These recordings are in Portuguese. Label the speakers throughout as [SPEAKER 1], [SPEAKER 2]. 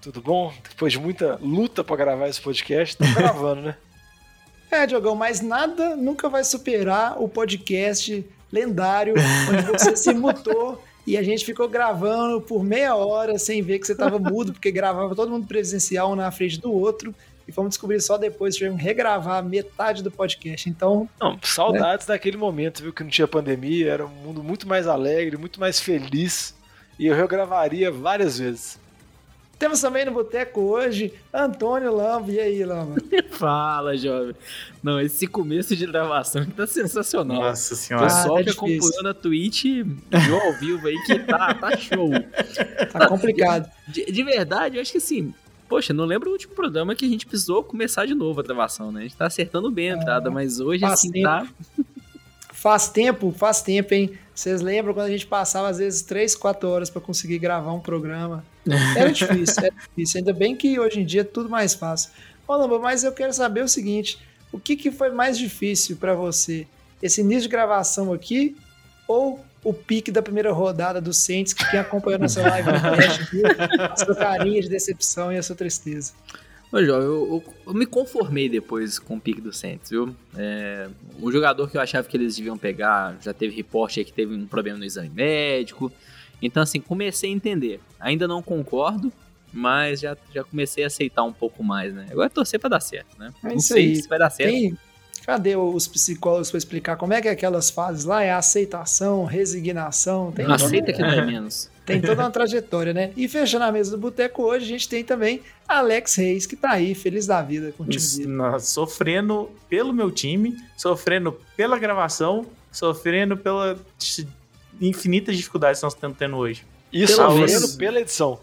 [SPEAKER 1] Tudo bom? Depois de muita luta para gravar esse podcast, tá gravando, né?
[SPEAKER 2] É, Diogão, mas nada nunca vai superar o podcast lendário onde você se mutou e a gente ficou gravando por meia hora sem ver que você estava mudo, porque gravava todo mundo presencial um na frente do outro. E fomos descobrir só depois, tivemos regravar metade do podcast. Então.
[SPEAKER 1] Não, saudades né? daquele momento, viu? Que não tinha pandemia, era um mundo muito mais alegre, muito mais feliz. E eu regravaria várias vezes.
[SPEAKER 2] Temos também no boteco hoje Antônio Lamba. E aí, Lamba?
[SPEAKER 3] Fala, jovem. Não, esse começo de gravação tá sensacional.
[SPEAKER 1] Nossa senhora.
[SPEAKER 3] O pessoal ah, tá que acompanhou na Twitch viu ao vivo aí que tá, tá show.
[SPEAKER 2] Tá complicado.
[SPEAKER 3] De, de, verdade, eu acho que assim. Poxa, não lembro o último programa que a gente precisou começar de novo a gravação, né? A gente tá acertando bem a entrada, é, mas hoje assim tempo. tá.
[SPEAKER 2] Faz tempo, faz tempo, hein? Vocês lembram quando a gente passava às vezes 3, 4 horas para conseguir gravar um programa? Era difícil, era difícil. Ainda bem que hoje em dia é tudo mais fácil. Ô, Lamba, mas eu quero saber o seguinte: o que, que foi mais difícil para você? Esse início de gravação aqui ou o pique da primeira rodada do Saints, que quem acompanhou nossa live no teste viu a sua carinha de decepção e a sua tristeza?
[SPEAKER 3] Ô, João, eu, eu, eu, me conformei depois com o pique do Saints, viu? É, o jogador que eu achava que eles deviam pegar já teve reporte aí que teve um problema no exame médico. Então, assim, comecei a entender. Ainda não concordo, mas já, já comecei a aceitar um pouco mais, né? Agora é torcer pra dar certo, né?
[SPEAKER 2] É não sei aí. se vai dar certo. Tem, cadê os psicólogos para explicar como é que é aquelas fases lá? É aceitação, resignação?
[SPEAKER 3] Tem Aceita que é menos.
[SPEAKER 2] Tem toda uma trajetória, né? E fechando a mesa do boteco hoje, a gente tem também Alex Reis, que tá aí, feliz da vida com o time
[SPEAKER 4] Sofrendo pelo meu time, sofrendo pela gravação, sofrendo pela infinitas dificuldades que nós estamos tendo hoje.
[SPEAKER 1] E sofrendo pela edição.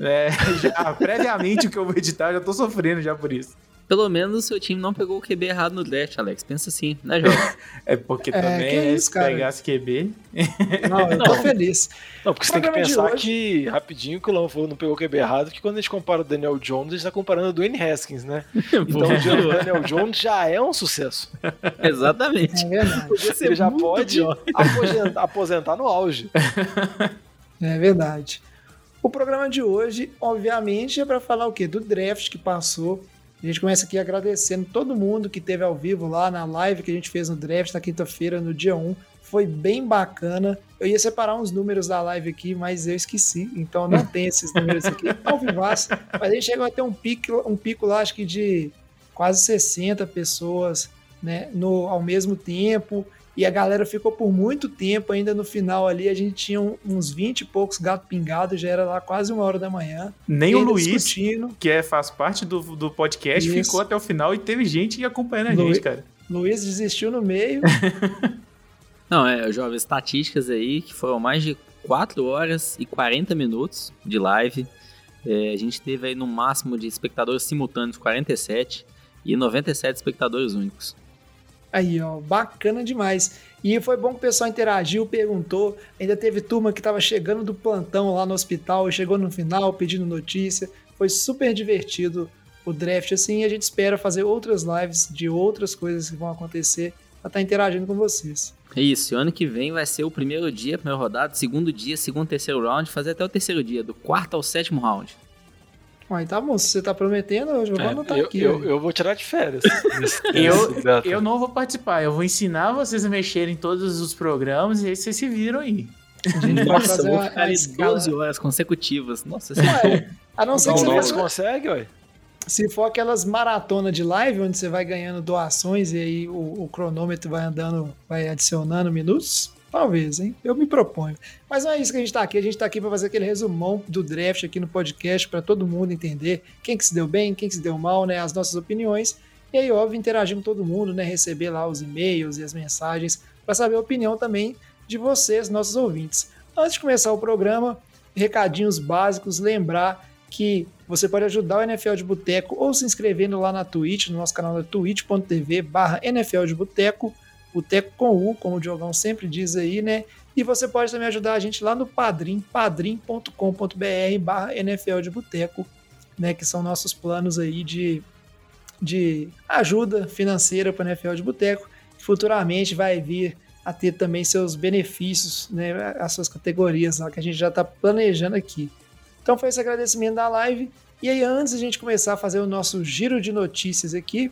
[SPEAKER 4] É, já, previamente o que eu vou editar, já tô sofrendo já por isso.
[SPEAKER 3] Pelo menos o seu time não pegou o QB errado no draft, Alex. Pensa assim, né, João?
[SPEAKER 4] é porque é, também é, isso, se cara? pegasse QB.
[SPEAKER 2] Não, eu tô feliz.
[SPEAKER 1] Não, porque você tem que pensar que, rapidinho, que o Lão falou não pegou o QB errado, porque quando a gente compara o Daniel Jones, a gente tá comparando o Dwayne Haskins, né? Então o Daniel Jones já é um sucesso.
[SPEAKER 3] Exatamente.
[SPEAKER 2] É
[SPEAKER 1] Ele já pode aposentar, aposentar no auge.
[SPEAKER 2] É verdade. O programa de hoje, obviamente, é para falar o quê? Do draft que passou a gente começa aqui agradecendo todo mundo que teve ao vivo lá na live que a gente fez no draft na quinta-feira, no dia 1. Foi bem bacana. Eu ia separar uns números da live aqui, mas eu esqueci. Então não tem esses números aqui ao vivaço. Mas a gente chegou a ter um pico, um pico lá, acho que de quase 60 pessoas né, no, ao mesmo tempo. E a galera ficou por muito tempo ainda no final ali. A gente tinha uns 20 e poucos gato pingados, já era lá quase uma hora da manhã.
[SPEAKER 4] Nem o Luiz, discutindo. que é, faz parte do, do podcast, Isso. ficou até o final e teve gente acompanhando a Lu... gente, cara.
[SPEAKER 2] Luiz desistiu no meio.
[SPEAKER 3] Não, é, jovem, estatísticas aí que foram mais de 4 horas e 40 minutos de live. É, a gente teve aí no máximo de espectadores simultâneos 47 e 97 espectadores únicos.
[SPEAKER 2] Aí, ó, bacana demais. E foi bom que o pessoal interagiu, perguntou. Ainda teve turma que estava chegando do plantão lá no hospital e chegou no final pedindo notícia. Foi super divertido o draft, assim. E a gente espera fazer outras lives de outras coisas que vão acontecer para estar tá interagindo com vocês.
[SPEAKER 3] Isso, ano que vem vai ser o primeiro dia, primeira rodada, segundo dia, segundo, terceiro round, fazer até o terceiro dia, do quarto ao sétimo round.
[SPEAKER 2] Uai, tá bom, se você tá prometendo, eu vou é, anotar
[SPEAKER 1] eu,
[SPEAKER 2] aqui.
[SPEAKER 1] Eu, eu, vou tirar de férias.
[SPEAKER 4] eu, eu não vou participar, eu vou ensinar vocês a mexerem em todos os programas e aí vocês se viram aí.
[SPEAKER 3] Nossa, vou ficar ali 12 horas consecutivas. Nossa, ué,
[SPEAKER 2] a não ser que
[SPEAKER 1] você consegue, ué.
[SPEAKER 2] Se for aquelas maratonas de live, onde você vai ganhando doações e aí o, o cronômetro vai andando, vai adicionando minutos, Talvez, hein? Eu me proponho. Mas não é isso que a gente está aqui. A gente está aqui para fazer aquele resumão do draft aqui no podcast para todo mundo entender quem que se deu bem, quem que se deu mal, né? As nossas opiniões. E aí, óbvio, interagir com todo mundo, né? Receber lá os e-mails e as mensagens para saber a opinião também de vocês, nossos ouvintes. Antes de começar o programa, recadinhos básicos, lembrar que você pode ajudar o NFL de Boteco ou se inscrevendo lá na Twitch, no nosso canal twitch.tv barra NFL de Boteco, Boteco com U, como o Diogão sempre diz aí, né? E você pode também ajudar a gente lá no Padrim, padrim.com.br barra NFL de Boteco, né? Que são nossos planos aí de, de ajuda financeira para o NFL de Boteco. Futuramente vai vir a ter também seus benefícios, né? As suas categorias lá que a gente já está planejando aqui. Então foi esse agradecimento da live. E aí, antes de a gente começar a fazer o nosso giro de notícias aqui,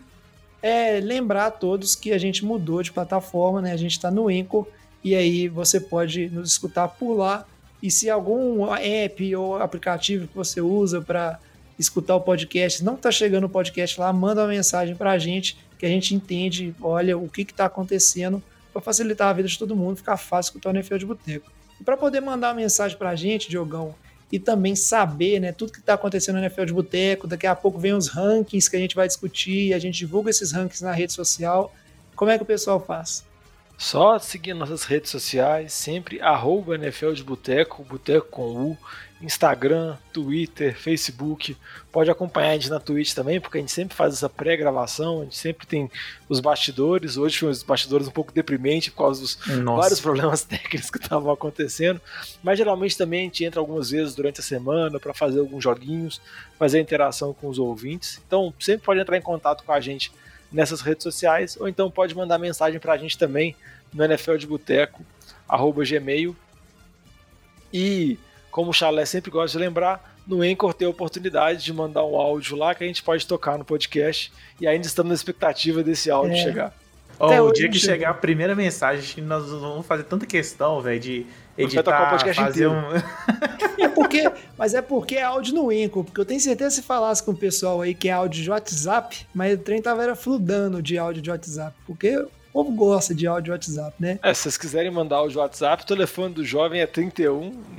[SPEAKER 2] é lembrar a todos que a gente mudou de plataforma, né? A gente está no Anchor e aí você pode nos escutar por lá. E se algum app ou aplicativo que você usa para escutar o podcast não está chegando o podcast lá, manda uma mensagem para a gente que a gente entende, olha o que está acontecendo para facilitar a vida de todo mundo, ficar fácil escutar o NFL de Boteco. E para poder mandar uma mensagem para a gente, Diogão, e também saber né, tudo que está acontecendo no NFL de Boteco. Daqui a pouco vem os rankings que a gente vai discutir, a gente divulga esses rankings na rede social. Como é que o pessoal faz?
[SPEAKER 1] Só seguir nossas redes sociais, sempre arroba NFL de Boteco, Boteco com U, Instagram, Twitter, Facebook. Pode acompanhar a gente na Twitch também, porque a gente sempre faz essa pré-gravação, a gente sempre tem os bastidores. Hoje foi os bastidores um pouco deprimente por causa dos Nossa. vários problemas técnicos que estavam acontecendo. Mas geralmente também a gente entra algumas vezes durante a semana para fazer alguns joguinhos, fazer interação com os ouvintes. Então sempre pode entrar em contato com a gente nessas redes sociais, ou então pode mandar mensagem para a gente também no NFL de Boteco, arroba gmail. E como o Chalé sempre gosta de lembrar, no Anchor tem a oportunidade de mandar um áudio lá que a gente pode tocar no podcast e ainda estamos na expectativa desse áudio é. chegar.
[SPEAKER 4] Oh, o dia que chegar a primeira mensagem, nós vamos fazer tanta questão, velho, de editar, o fazer um...
[SPEAKER 2] é porque, mas é porque é áudio no Anchor, porque eu tenho certeza que se falasse com o pessoal aí que é áudio de WhatsApp, mas o trem tava era fludando de áudio de WhatsApp, porque povo gosta de áudio WhatsApp, né?
[SPEAKER 1] É, se vocês quiserem mandar áudio WhatsApp, o telefone do jovem é 31.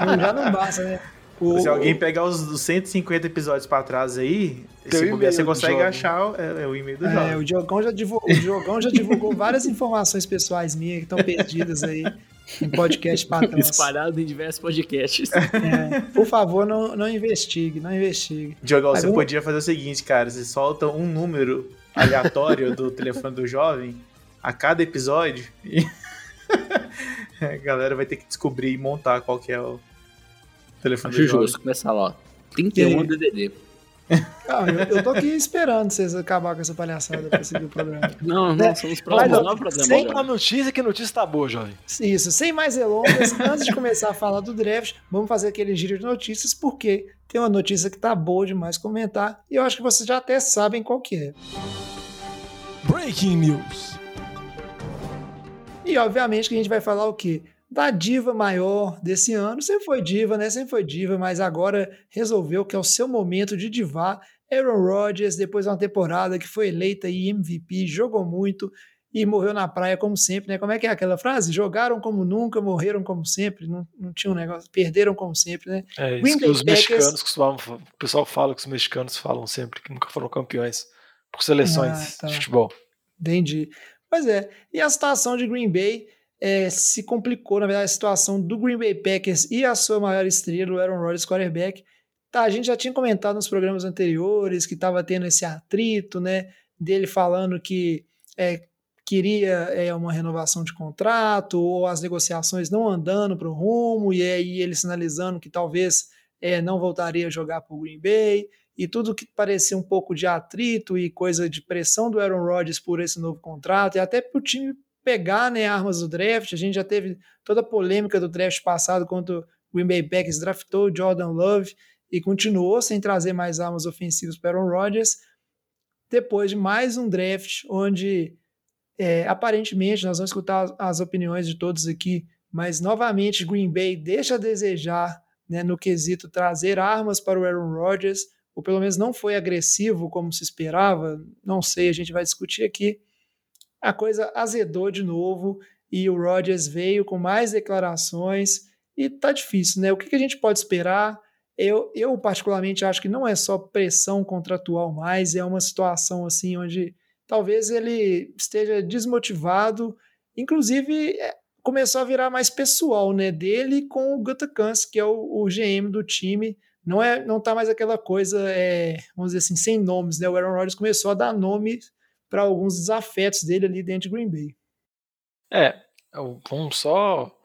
[SPEAKER 2] Não, já não basta, né?
[SPEAKER 4] O, se alguém pegar os, os 150 episódios pra trás aí, se puder, você consegue achar é, é, o e-mail do é, jovem.
[SPEAKER 2] O Diogão já divulgou, o Diogão já divulgou várias informações pessoais minhas que estão perdidas aí em podcast pra trás.
[SPEAKER 3] Espalhado em diversos podcasts.
[SPEAKER 2] É, por favor, não, não investigue, não investigue.
[SPEAKER 4] Diogão, você podia fazer o seguinte, cara, você solta um número aleatório do telefone do jovem a cada episódio e a galera vai ter que descobrir e montar qual que é o telefone Acho do jovem. justo
[SPEAKER 3] começar lá. 31 DDD.
[SPEAKER 2] Não, eu, eu tô aqui esperando vocês acabar com essa palhaçada pra seguir o programa.
[SPEAKER 3] Não, não, somos problemas, não é problema.
[SPEAKER 1] Sem a notícia, que notícia tá boa, jovem.
[SPEAKER 2] Isso, sem mais delongas, antes de começar a falar do draft, vamos fazer aquele giro de notícias, porque tem uma notícia que tá boa demais comentar, e eu acho que vocês já até sabem qual que é. Breaking News. E obviamente que a gente vai falar o quê? Da diva maior desse ano. Sempre foi diva, né? Sempre foi diva, mas agora resolveu que é o seu momento de divar. Aaron Rodgers, depois de uma temporada que foi eleita aí MVP, jogou muito e morreu na praia como sempre, né? Como é que é aquela frase? Jogaram como nunca, morreram como sempre. Não, não tinha um negócio, perderam como sempre, né?
[SPEAKER 1] É isso que os Packers... mexicanos costumavam, o pessoal fala que os mexicanos falam sempre que nunca foram campeões por seleções ah, tá. de futebol.
[SPEAKER 2] Entendi. Pois é. E a situação de Green Bay é, se complicou, na verdade, a situação do Green Bay Packers e a sua maior estrela, o Aaron Rodgers, quarterback. Tá, a gente já tinha comentado nos programas anteriores que estava tendo esse atrito, né? Dele falando que é, queria é, uma renovação de contrato, ou as negociações não andando para o rumo, e aí ele sinalizando que talvez é, não voltaria a jogar para o Green Bay e tudo que parecia um pouco de atrito e coisa de pressão do Aaron Rodgers por esse novo contrato, e até para o time pegar né, armas do draft. A gente já teve toda a polêmica do draft passado quando o Green Bay Packers draftou Jordan Love e continuou sem trazer mais armas ofensivas para Aaron Rodgers. Depois de mais um draft onde é, aparentemente nós vamos escutar as opiniões de todos aqui, mas novamente Green Bay deixa a desejar né, no quesito trazer armas para o Aaron Rodgers ou pelo menos não foi agressivo como se esperava, não sei, a gente vai discutir aqui. A coisa azedou de novo e o Rodgers veio com mais declarações e tá difícil, né? O que, a gente pode esperar? Eu, eu, particularmente, acho que não é só pressão contratual mais, é uma situação assim onde talvez ele esteja desmotivado. Inclusive, é, começou a virar mais pessoal, né? Dele com o Gutakans, que é o, o, GM do time. Não é, não tá mais aquela coisa, é, vamos dizer assim, sem nomes, né? O Aaron Rodgers começou a dar nome para alguns desafetos dele ali dentro de Green Bay.
[SPEAKER 1] É, vamos só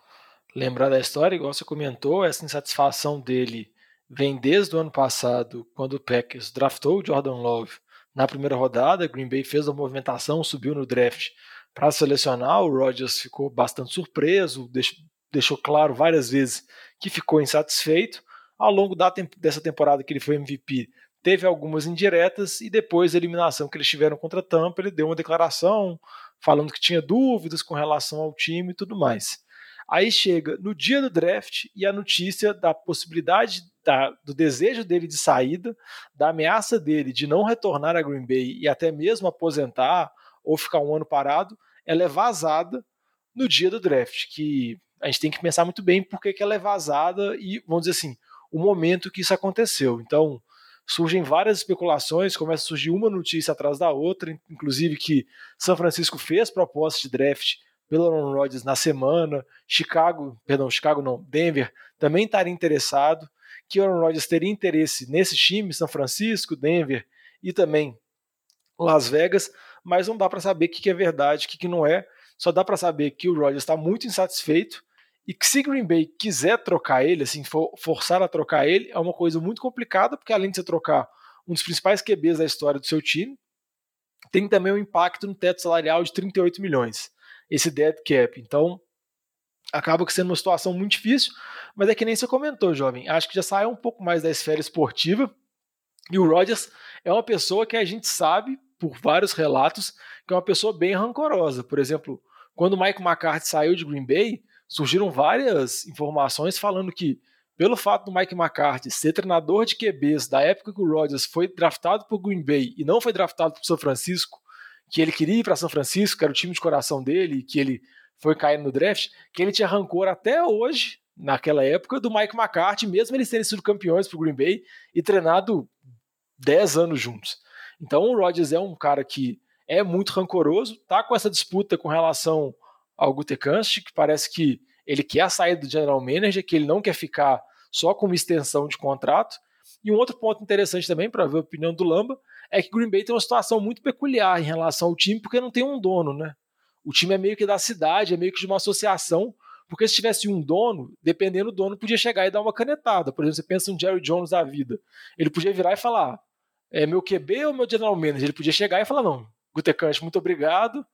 [SPEAKER 1] lembrar da história, igual você comentou, essa insatisfação dele vem desde o ano passado, quando o Packers draftou o Jordan Love na primeira rodada, Green Bay fez a movimentação, subiu no draft para selecionar, o Rodgers ficou bastante surpreso, deixou, claro várias vezes que ficou insatisfeito. Ao longo da, dessa temporada que ele foi MVP, teve algumas indiretas e depois da eliminação que eles tiveram contra Tampa, ele deu uma declaração falando que tinha dúvidas com relação ao time e tudo mais. Aí chega no dia do draft e a notícia da possibilidade da, do desejo dele de saída, da ameaça dele de não retornar a Green Bay e até mesmo aposentar ou ficar um ano parado, ela é vazada no dia do draft, que a gente tem que pensar muito bem por que ela é vazada e, vamos dizer assim, o momento que isso aconteceu. Então, surgem várias especulações, começa a surgir uma notícia atrás da outra, inclusive que São Francisco fez proposta de draft pelo Aaron Rodgers na semana, Chicago, perdão, Chicago não, Denver também estaria interessado, que o Aaron Rodgers teria interesse nesse time, São Francisco, Denver e também Las Vegas, mas não dá para saber o que é verdade, o que não é. Só dá para saber que o Rodgers está muito insatisfeito e que se Green Bay quiser trocar ele, assim, for, forçar a trocar ele, é uma coisa muito complicada, porque além de você trocar um dos principais QBs da história do seu time, tem também um impacto no teto salarial de 38 milhões, esse dead cap. Então, acaba sendo uma situação muito difícil, mas é que nem você comentou, jovem. Acho que já saiu um pouco mais da esfera esportiva. E o Rodgers é uma pessoa que a gente sabe, por vários relatos, que é uma pessoa bem rancorosa. Por exemplo, quando o Mike McCarthy saiu de Green Bay, surgiram várias informações falando que, pelo fato do Mike McCarthy ser treinador de QBs da época que o Rodgers foi draftado por Green Bay e não foi draftado por São Francisco, que ele queria ir para São Francisco, que era o time de coração dele, que ele foi cair no draft, que ele tinha rancor até hoje, naquela época, do Mike McCarthy, mesmo eles terem sido campeões pro Green Bay e treinado 10 anos juntos. Então o Rodgers é um cara que é muito rancoroso, tá com essa disputa com relação ao Gutekunst, que parece que ele quer a saída do general manager, que ele não quer ficar só com uma extensão de contrato. E um outro ponto interessante também, para ver a opinião do Lamba, é que Green Bay tem uma situação muito peculiar em relação ao time, porque não tem um dono, né? O time é meio que da cidade, é meio que de uma associação, porque se tivesse um dono, dependendo do dono, podia chegar e dar uma canetada. Por exemplo, você pensa no Jerry Jones da vida. Ele podia virar e falar: é meu QB ou meu general manager? Ele podia chegar e falar: não, Gutekunst, muito obrigado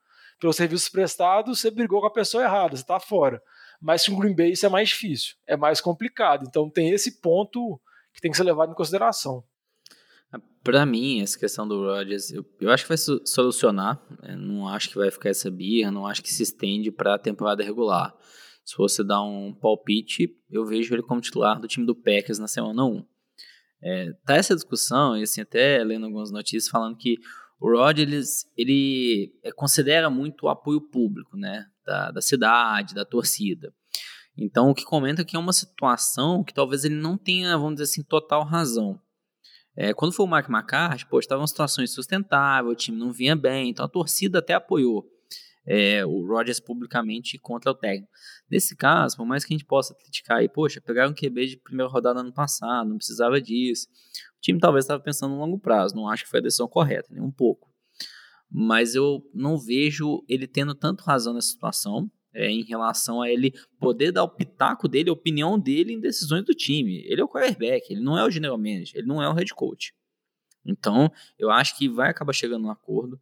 [SPEAKER 1] pelos serviços prestados, você brigou com a pessoa errada, você está fora. Mas com o Green Bay isso é mais difícil, é mais complicado. Então tem esse ponto que tem que ser levado em consideração.
[SPEAKER 3] Para mim, essa questão do Rodgers, eu, eu acho que vai solucionar. Né? Não acho que vai ficar essa birra, não acho que se estende para a temporada regular. Se você dar um palpite, eu vejo ele como titular do time do Packers na semana 1. É, tá essa discussão, e assim, até lendo algumas notícias falando que o Rodgers, ele é, considera muito o apoio público, né, da, da cidade, da torcida. Então, o que comenta é que é uma situação que talvez ele não tenha, vamos dizer assim, total razão. É, quando foi o Mark McCarthy, pô, estava uma situação insustentável, o time não vinha bem, então a torcida até apoiou é, o Rodgers publicamente contra o técnico. Nesse caso, por mais que a gente possa criticar aí, poxa, pegaram um QB de primeira rodada ano passado, não precisava disso. Time talvez estava pensando no longo prazo, não acho que foi a decisão correta, nem um pouco. Mas eu não vejo ele tendo tanto razão nessa situação é, em relação a ele poder dar o pitaco dele, a opinião dele em decisões do time. Ele é o quarterback, ele não é o general manager, ele não é o head coach. Então, eu acho que vai acabar chegando um acordo.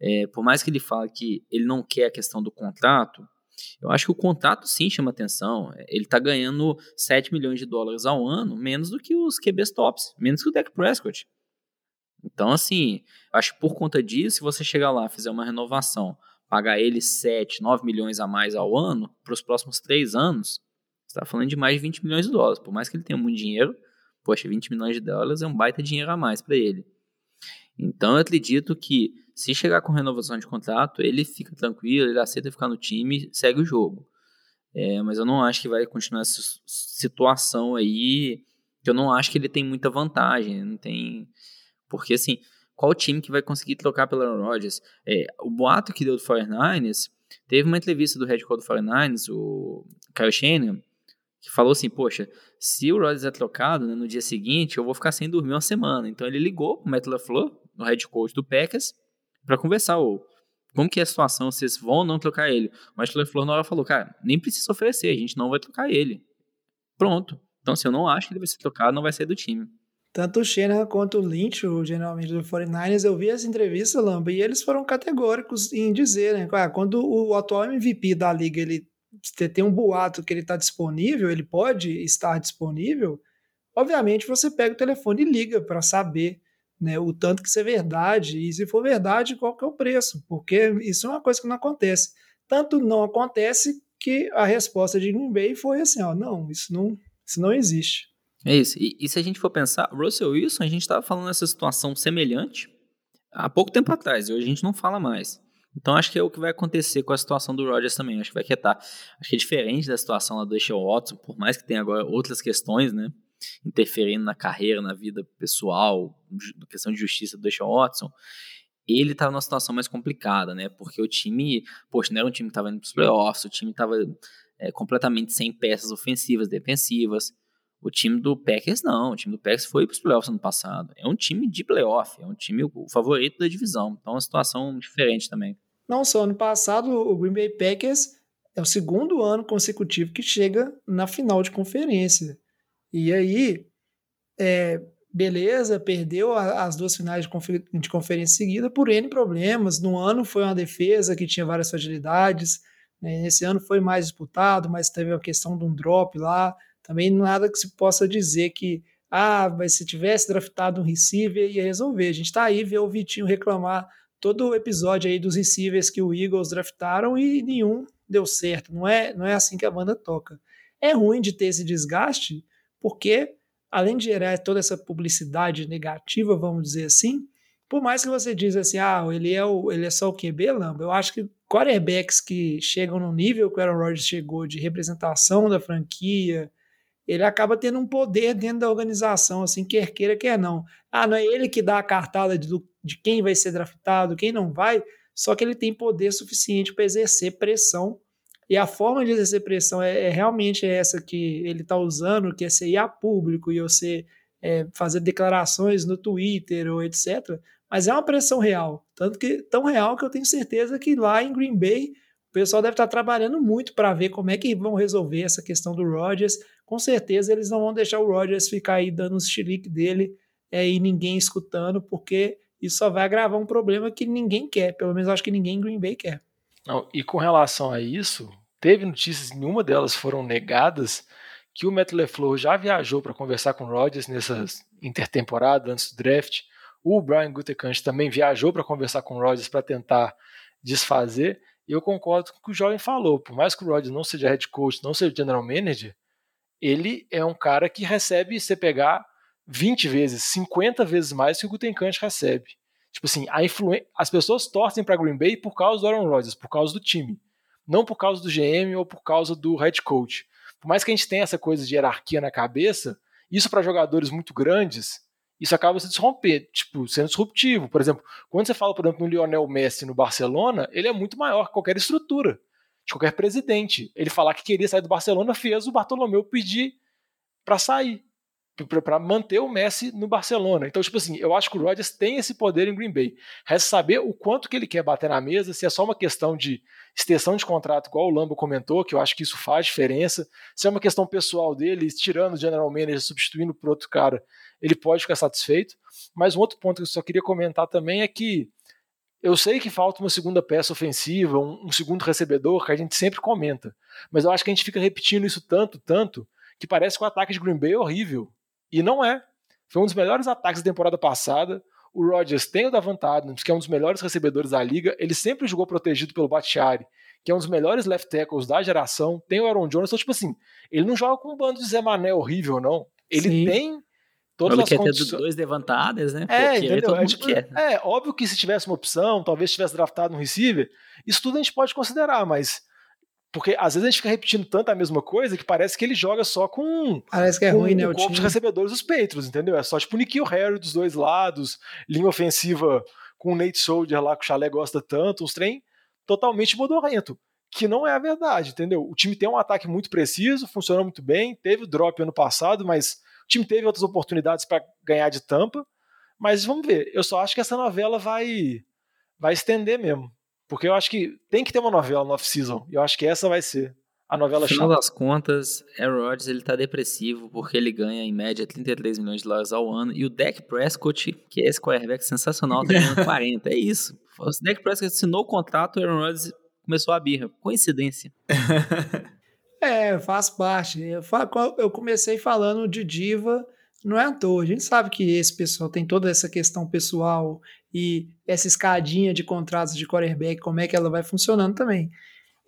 [SPEAKER 3] É, por mais que ele fale que ele não quer a questão do contrato, eu acho que o contrato sim chama atenção. Ele está ganhando 7 milhões de dólares ao ano, menos do que os QBs tops, menos que o Dak Prescott. Então, assim, acho que por conta disso, se você chegar lá fizer uma renovação pagar ele 7, 9 milhões a mais ao ano para os próximos três anos, você está falando de mais de 20 milhões de dólares. Por mais que ele tenha muito dinheiro, poxa, 20 milhões de dólares é um baita dinheiro a mais para ele. Então eu acredito que se chegar com renovação de contrato, ele fica tranquilo, ele aceita ficar no time, segue o jogo. É, mas eu não acho que vai continuar essa situação aí, eu não acho que ele tem muita vantagem, não tem... Porque assim, qual time que vai conseguir trocar pelo Aaron Rodgers? É, o boato que deu do 49ers Teve uma entrevista do head coach do 49ers, o Kyle Shanahan, que falou assim, poxa, se o Rodgers é trocado né, no dia seguinte, eu vou ficar sem dormir uma semana. Então ele ligou pro Matt LaFleur, o head coach do Packers, para conversar, ou como que é a situação, vocês vão ou não trocar ele. O Matt LaFleur na hora falou, cara, nem precisa oferecer, a gente não vai trocar ele. Pronto. Então, se eu não acho que ele vai ser trocado, não vai sair do time.
[SPEAKER 2] Tanto o Shanahan quanto o Lynch, o geralmente do 49ers, eu vi essa entrevista, Lamba, e eles foram categóricos em dizer, né? Ah, quando o atual MVP da liga ele tem um boato que ele está disponível, ele pode estar disponível, obviamente você pega o telefone e liga para saber né, o tanto que isso é verdade, e se for verdade, qual que é o preço, porque isso é uma coisa que não acontece. Tanto não acontece que a resposta de Green Bay foi assim, ó, não, isso não, isso não existe.
[SPEAKER 3] É isso. E, e se a gente for pensar, Russell Wilson, a gente estava falando nessa situação semelhante há pouco tempo atrás, e hoje a gente não fala mais. Então acho que é o que vai acontecer com a situação do Rodgers também. Acho que vai quietar. Acho que é diferente da situação lá do Deshaun Watson, por mais que tenha agora outras questões, né? Interferindo na carreira, na vida pessoal, na questão de justiça do Deshaun Watson. Ele estava numa situação mais complicada, né? Porque o time, poxa, não era um time que estava indo para os playoffs, o time estava é, completamente sem peças ofensivas, defensivas. O time do Packers não, o time do Packers foi para os playoffs ano passado. É um time de playoff, é um time o favorito da divisão. Então é uma situação diferente também.
[SPEAKER 2] Não só ano passado, o Green Bay Packers é o segundo ano consecutivo que chega na final de conferência. E aí, é, beleza, perdeu as duas finais de, confer de conferência seguida por N problemas. No ano foi uma defesa que tinha várias fragilidades. Né? Ano foi mais disputado, mas teve a questão de um drop lá. Também nada que se possa dizer que, ah, mas se tivesse draftado um receiver ia resolver. A gente está aí ver o Vitinho reclamar todo o episódio aí dos receivers que o Eagles draftaram e nenhum deu certo. Não é, não é assim que a banda toca. É ruim de ter esse desgaste, porque além de gerar toda essa publicidade negativa, vamos dizer assim, por mais que você diz assim, ah, ele é, o, ele é só o QB, Lamba, eu acho que quarterbacks que chegam no nível que o Aaron Rodgers chegou de representação da franquia, ele acaba tendo um poder dentro da organização, assim, quer queira, quer não. Ah, não é ele que dá a cartada de, de quem vai ser draftado, quem não vai, só que ele tem poder suficiente para exercer pressão. E a forma de exercer pressão é, é realmente essa que ele está usando, que é ser ir a público e você é, fazer declarações no Twitter ou etc. Mas é uma pressão real, tanto que tão real que eu tenho certeza que lá em Green Bay o pessoal deve estar trabalhando muito para ver como é que vão resolver essa questão do Rodgers. Com certeza eles não vão deixar o Rodgers ficar aí dando os chilique dele é, e ninguém escutando, porque isso só vai agravar um problema que ninguém quer. Pelo menos acho que ninguém em Green Bay quer.
[SPEAKER 1] Não, e com relação a isso, teve notícias, nenhuma delas foram negadas, que o Matt LeFleur já viajou para conversar com o Rodgers nessas intertemporada, antes do draft. O Brian Gutekunst também viajou para conversar com o Rodgers para tentar desfazer. E eu concordo com o que o jovem falou. Por mais que o Rodgers não seja head coach, não seja general manager, ele é um cara que recebe, você pegar 20 vezes, 50 vezes mais que o Gutenkant recebe. Tipo assim, as pessoas torcem para Green Bay por causa do Aaron Rodgers, por causa do time, não por causa do GM ou por causa do head coach. Por mais que a gente tenha essa coisa de hierarquia na cabeça, isso para jogadores muito grandes isso acaba se desromper, tipo, sendo disruptivo. Por exemplo, quando você fala, por exemplo, no Lionel Messi no Barcelona, ele é muito maior que qualquer estrutura, de qualquer presidente. Ele falar que queria sair do Barcelona fez o Bartolomeu pedir para sair para manter o Messi no Barcelona. Então, tipo assim, eu acho que o Rodgers tem esse poder em Green Bay. Resta saber o quanto que ele quer bater na mesa, se é só uma questão de extensão de contrato, igual o Lambo comentou, que eu acho que isso faz diferença, se é uma questão pessoal dele, tirando o general manager, substituindo por outro cara, ele pode ficar satisfeito. Mas um outro ponto que eu só queria comentar também é que eu sei que falta uma segunda peça ofensiva, um, um segundo recebedor, que a gente sempre comenta, mas eu acho que a gente fica repetindo isso tanto, tanto, que parece que o ataque de Green Bay é horrível. E não é. Foi um dos melhores ataques da temporada passada. O Rodgers tem o Davante Adams, que é um dos melhores recebedores da liga. Ele sempre jogou protegido pelo Batiari, que é um dos melhores left tackles da geração. Tem o Aaron Jones. Então, tipo assim, ele não joga com um bando de Zé Mané horrível, não. Ele Sim. tem todas
[SPEAKER 3] ele
[SPEAKER 1] as
[SPEAKER 3] quer condições. ter dois levantadas, né?
[SPEAKER 1] É, Porque entendeu? É, tipo, é, óbvio que se tivesse uma opção, talvez tivesse draftado um receiver, isso tudo a gente pode considerar, mas porque às vezes a gente fica repetindo tanto a mesma coisa que parece que ele joga só com.
[SPEAKER 2] Parece que é
[SPEAKER 1] com,
[SPEAKER 2] ruim, né?
[SPEAKER 1] O corpo de recebedores dos Patriots, entendeu? É só tipo o Nikhil Harry dos dois lados, linha ofensiva com o Nate Soldier lá que o Chalé gosta tanto, uns trem totalmente modorrento, que não é a verdade, entendeu? O time tem um ataque muito preciso, funcionou muito bem, teve o drop ano passado, mas o time teve outras oportunidades para ganhar de tampa. Mas vamos ver. Eu só acho que essa novela vai vai estender mesmo. Porque eu acho que tem que ter uma novela no off-season. E eu acho que essa vai ser a novela
[SPEAKER 3] No final das contas, Aaron Rodgers ele tá depressivo porque ele ganha em média 33 milhões de dólares ao ano e o Dak Prescott, que é esse quarterback sensacional, tá ganhando 40. É isso. O Dak Prescott assinou o contrato, o Aaron Rodgers começou a birra. Coincidência.
[SPEAKER 2] É, faz parte. Eu, fa- eu comecei falando de diva, não é à toa. A gente sabe que esse pessoal tem toda essa questão pessoal e essa escadinha de contratos de quarterback, como é que ela vai funcionando também.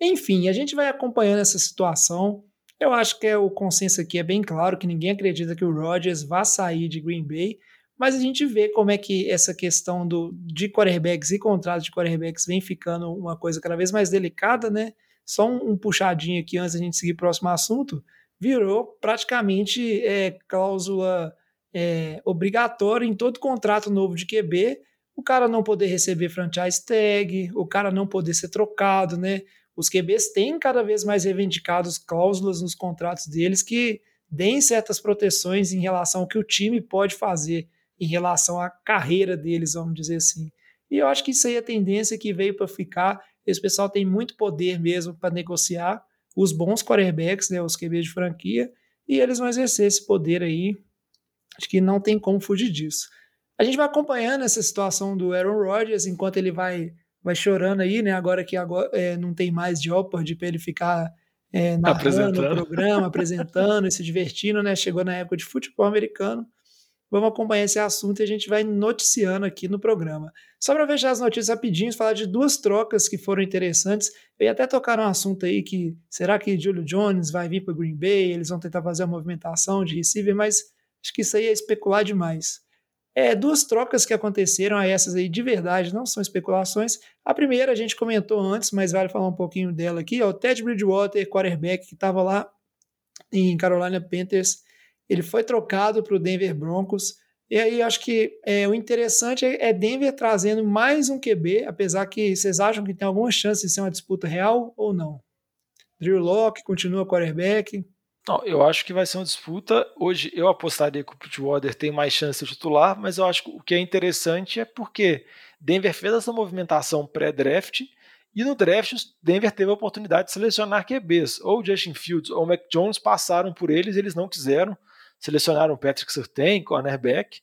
[SPEAKER 2] Enfim, a gente vai acompanhando essa situação. Eu acho que é, o consenso aqui é bem claro que ninguém acredita que o Rodgers vá sair de Green Bay, mas a gente vê como é que essa questão do, de quarterbacks e contratos de quarterbacks vem ficando uma coisa cada vez mais delicada, né? Só um, um puxadinho aqui antes da gente seguir para o próximo assunto, virou praticamente é, cláusula é, obrigatória em todo contrato novo de QB, o cara não poder receber franchise tag, o cara não poder ser trocado, né? Os QBs têm cada vez mais reivindicados cláusulas nos contratos deles que deem certas proteções em relação ao que o time pode fazer em relação à carreira deles, vamos dizer assim. E eu acho que isso aí é a tendência que veio para ficar. Esse pessoal tem muito poder mesmo para negociar os bons quarterbacks, né, os QBs de franquia, e eles vão exercer esse poder aí. Acho que não tem como fugir disso. A gente vai acompanhando essa situação do Aaron Rodgers enquanto ele vai vai chorando aí, né? Agora que agora, é, não tem mais Jeopardy para ele ficar é, narrando o programa, apresentando e se divertindo, né? Chegou na época de futebol americano. Vamos acompanhar esse assunto e a gente vai noticiando aqui no programa. Só para fechar as notícias rapidinho, falar de duas trocas que foram interessantes. Eu ia até tocar um assunto aí que será que Julio Jones vai vir para o Green Bay? Eles vão tentar fazer a movimentação de receiver, mas acho que isso aí é especular demais. É, duas trocas que aconteceram, essas aí de verdade, não são especulações. A primeira a gente comentou antes, mas vale falar um pouquinho dela aqui. Ó, o Ted Bridgewater, quarterback, que estava lá em Carolina Panthers, ele foi trocado para o Denver Broncos. E aí acho que é, o interessante é Denver trazendo mais um QB, apesar que vocês acham que tem alguma chance de ser uma disputa real ou não? Drew Locke continua quarterback.
[SPEAKER 1] Não, eu acho que vai ser uma disputa. Hoje eu apostaria que o Bridgewater tem mais chance de titular, mas eu acho que o que é interessante é porque Denver fez essa movimentação pré-draft e no draft Denver teve a oportunidade de selecionar QBs. Ou Justin Fields ou Mac Jones passaram por eles, eles não quiseram. Selecionaram Patrick Surtain, cornerback.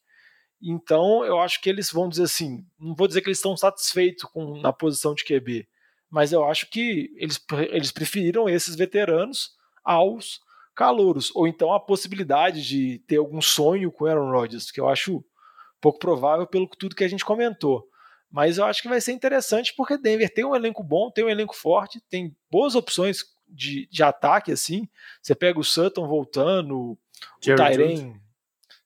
[SPEAKER 1] Então eu acho que eles vão dizer assim, não vou dizer que eles estão satisfeitos com na posição de QB, mas eu acho que eles, eles preferiram esses veteranos aos calouros, ou então a possibilidade de ter algum sonho com Aaron Rodgers, que eu acho pouco provável pelo tudo que a gente comentou. Mas eu acho que vai ser interessante porque Denver tem um elenco bom, tem um elenco forte, tem boas opções de, de ataque, assim. Você pega o Sutton voltando, o Tyren,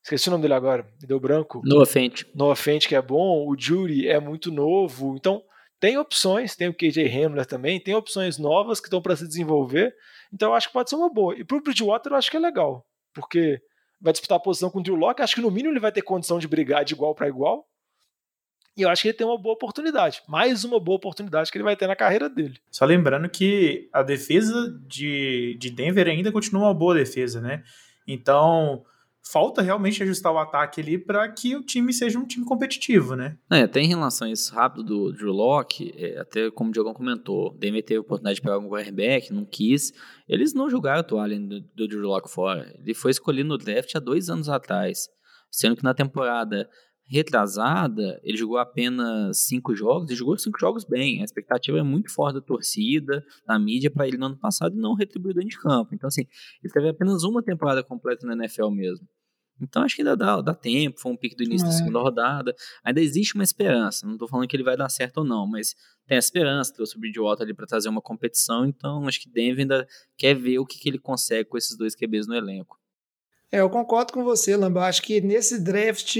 [SPEAKER 1] esqueci o nome dele agora, me deu branco.
[SPEAKER 3] Noah Fent.
[SPEAKER 1] Noah Fent, que é bom, o Jury é muito novo, então tem opções, tem o KJ Hamler também, tem opções novas que estão para se desenvolver, então eu acho que pode ser uma boa. E pro Bridgewater eu acho que é legal, porque vai disputar a posição com o Drew Locke, acho que no mínimo ele vai ter condição de brigar de igual para igual, e eu acho que ele tem uma boa oportunidade, mais uma boa oportunidade que ele vai ter na carreira dele.
[SPEAKER 4] Só lembrando que a defesa de, de Denver ainda continua uma boa defesa, né? Então, falta realmente ajustar o ataque ali para que o time seja um time competitivo, né?
[SPEAKER 3] É, até em relação a isso rápido do Drew Locke, é, até como o Diogão comentou, o Denver teve a oportunidade de pegar um quarterback, não quis. Eles não jogaram a toalha do, do Drew Locke fora. Ele foi escolhido no draft há dois anos atrás, sendo que na temporada retrasada, ele jogou apenas cinco jogos e jogou cinco jogos bem. A expectativa é muito forte da torcida, da mídia, para ele no ano passado e não retribuiu dentro de campo. Então, assim, ele teve apenas uma temporada completa na NFL mesmo. Então, acho que ainda dá, dá tempo. Foi um pique do início é. da segunda rodada. Ainda existe uma esperança. Não estou falando que ele vai dar certo ou não, mas tem a esperança. Trouxe o Bridgewater ali para trazer uma competição. Então, acho que Denver ainda quer ver o que, que ele consegue com esses dois QBs no elenco.
[SPEAKER 2] É, eu concordo com você, Lamba. Acho que nesse draft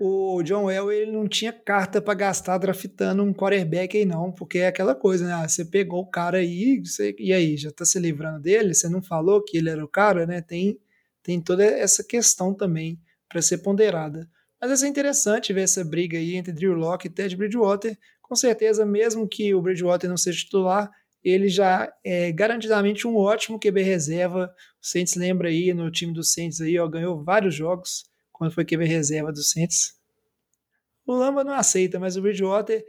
[SPEAKER 2] o John Elway ele não tinha carta para gastar draftando um quarterback aí não, porque é aquela coisa, né? Ah, você pegou o cara aí, você, e aí, já tá se livrando dele? Você não falou que ele era o cara, né? Tem, tem toda essa questão também para ser ponderada. Mas é interessante ver essa briga aí entre Drew Locke e Ted Bridgewater. com certeza, mesmo que o Bridgewater não seja titular, ele já é garantidamente um ótimo QB reserva. O Saints lembra aí no time do Saints aí, ó, ganhou vários jogos quando foi QB reserva do Saints. O Lamba não aceita, mas o Bridgewater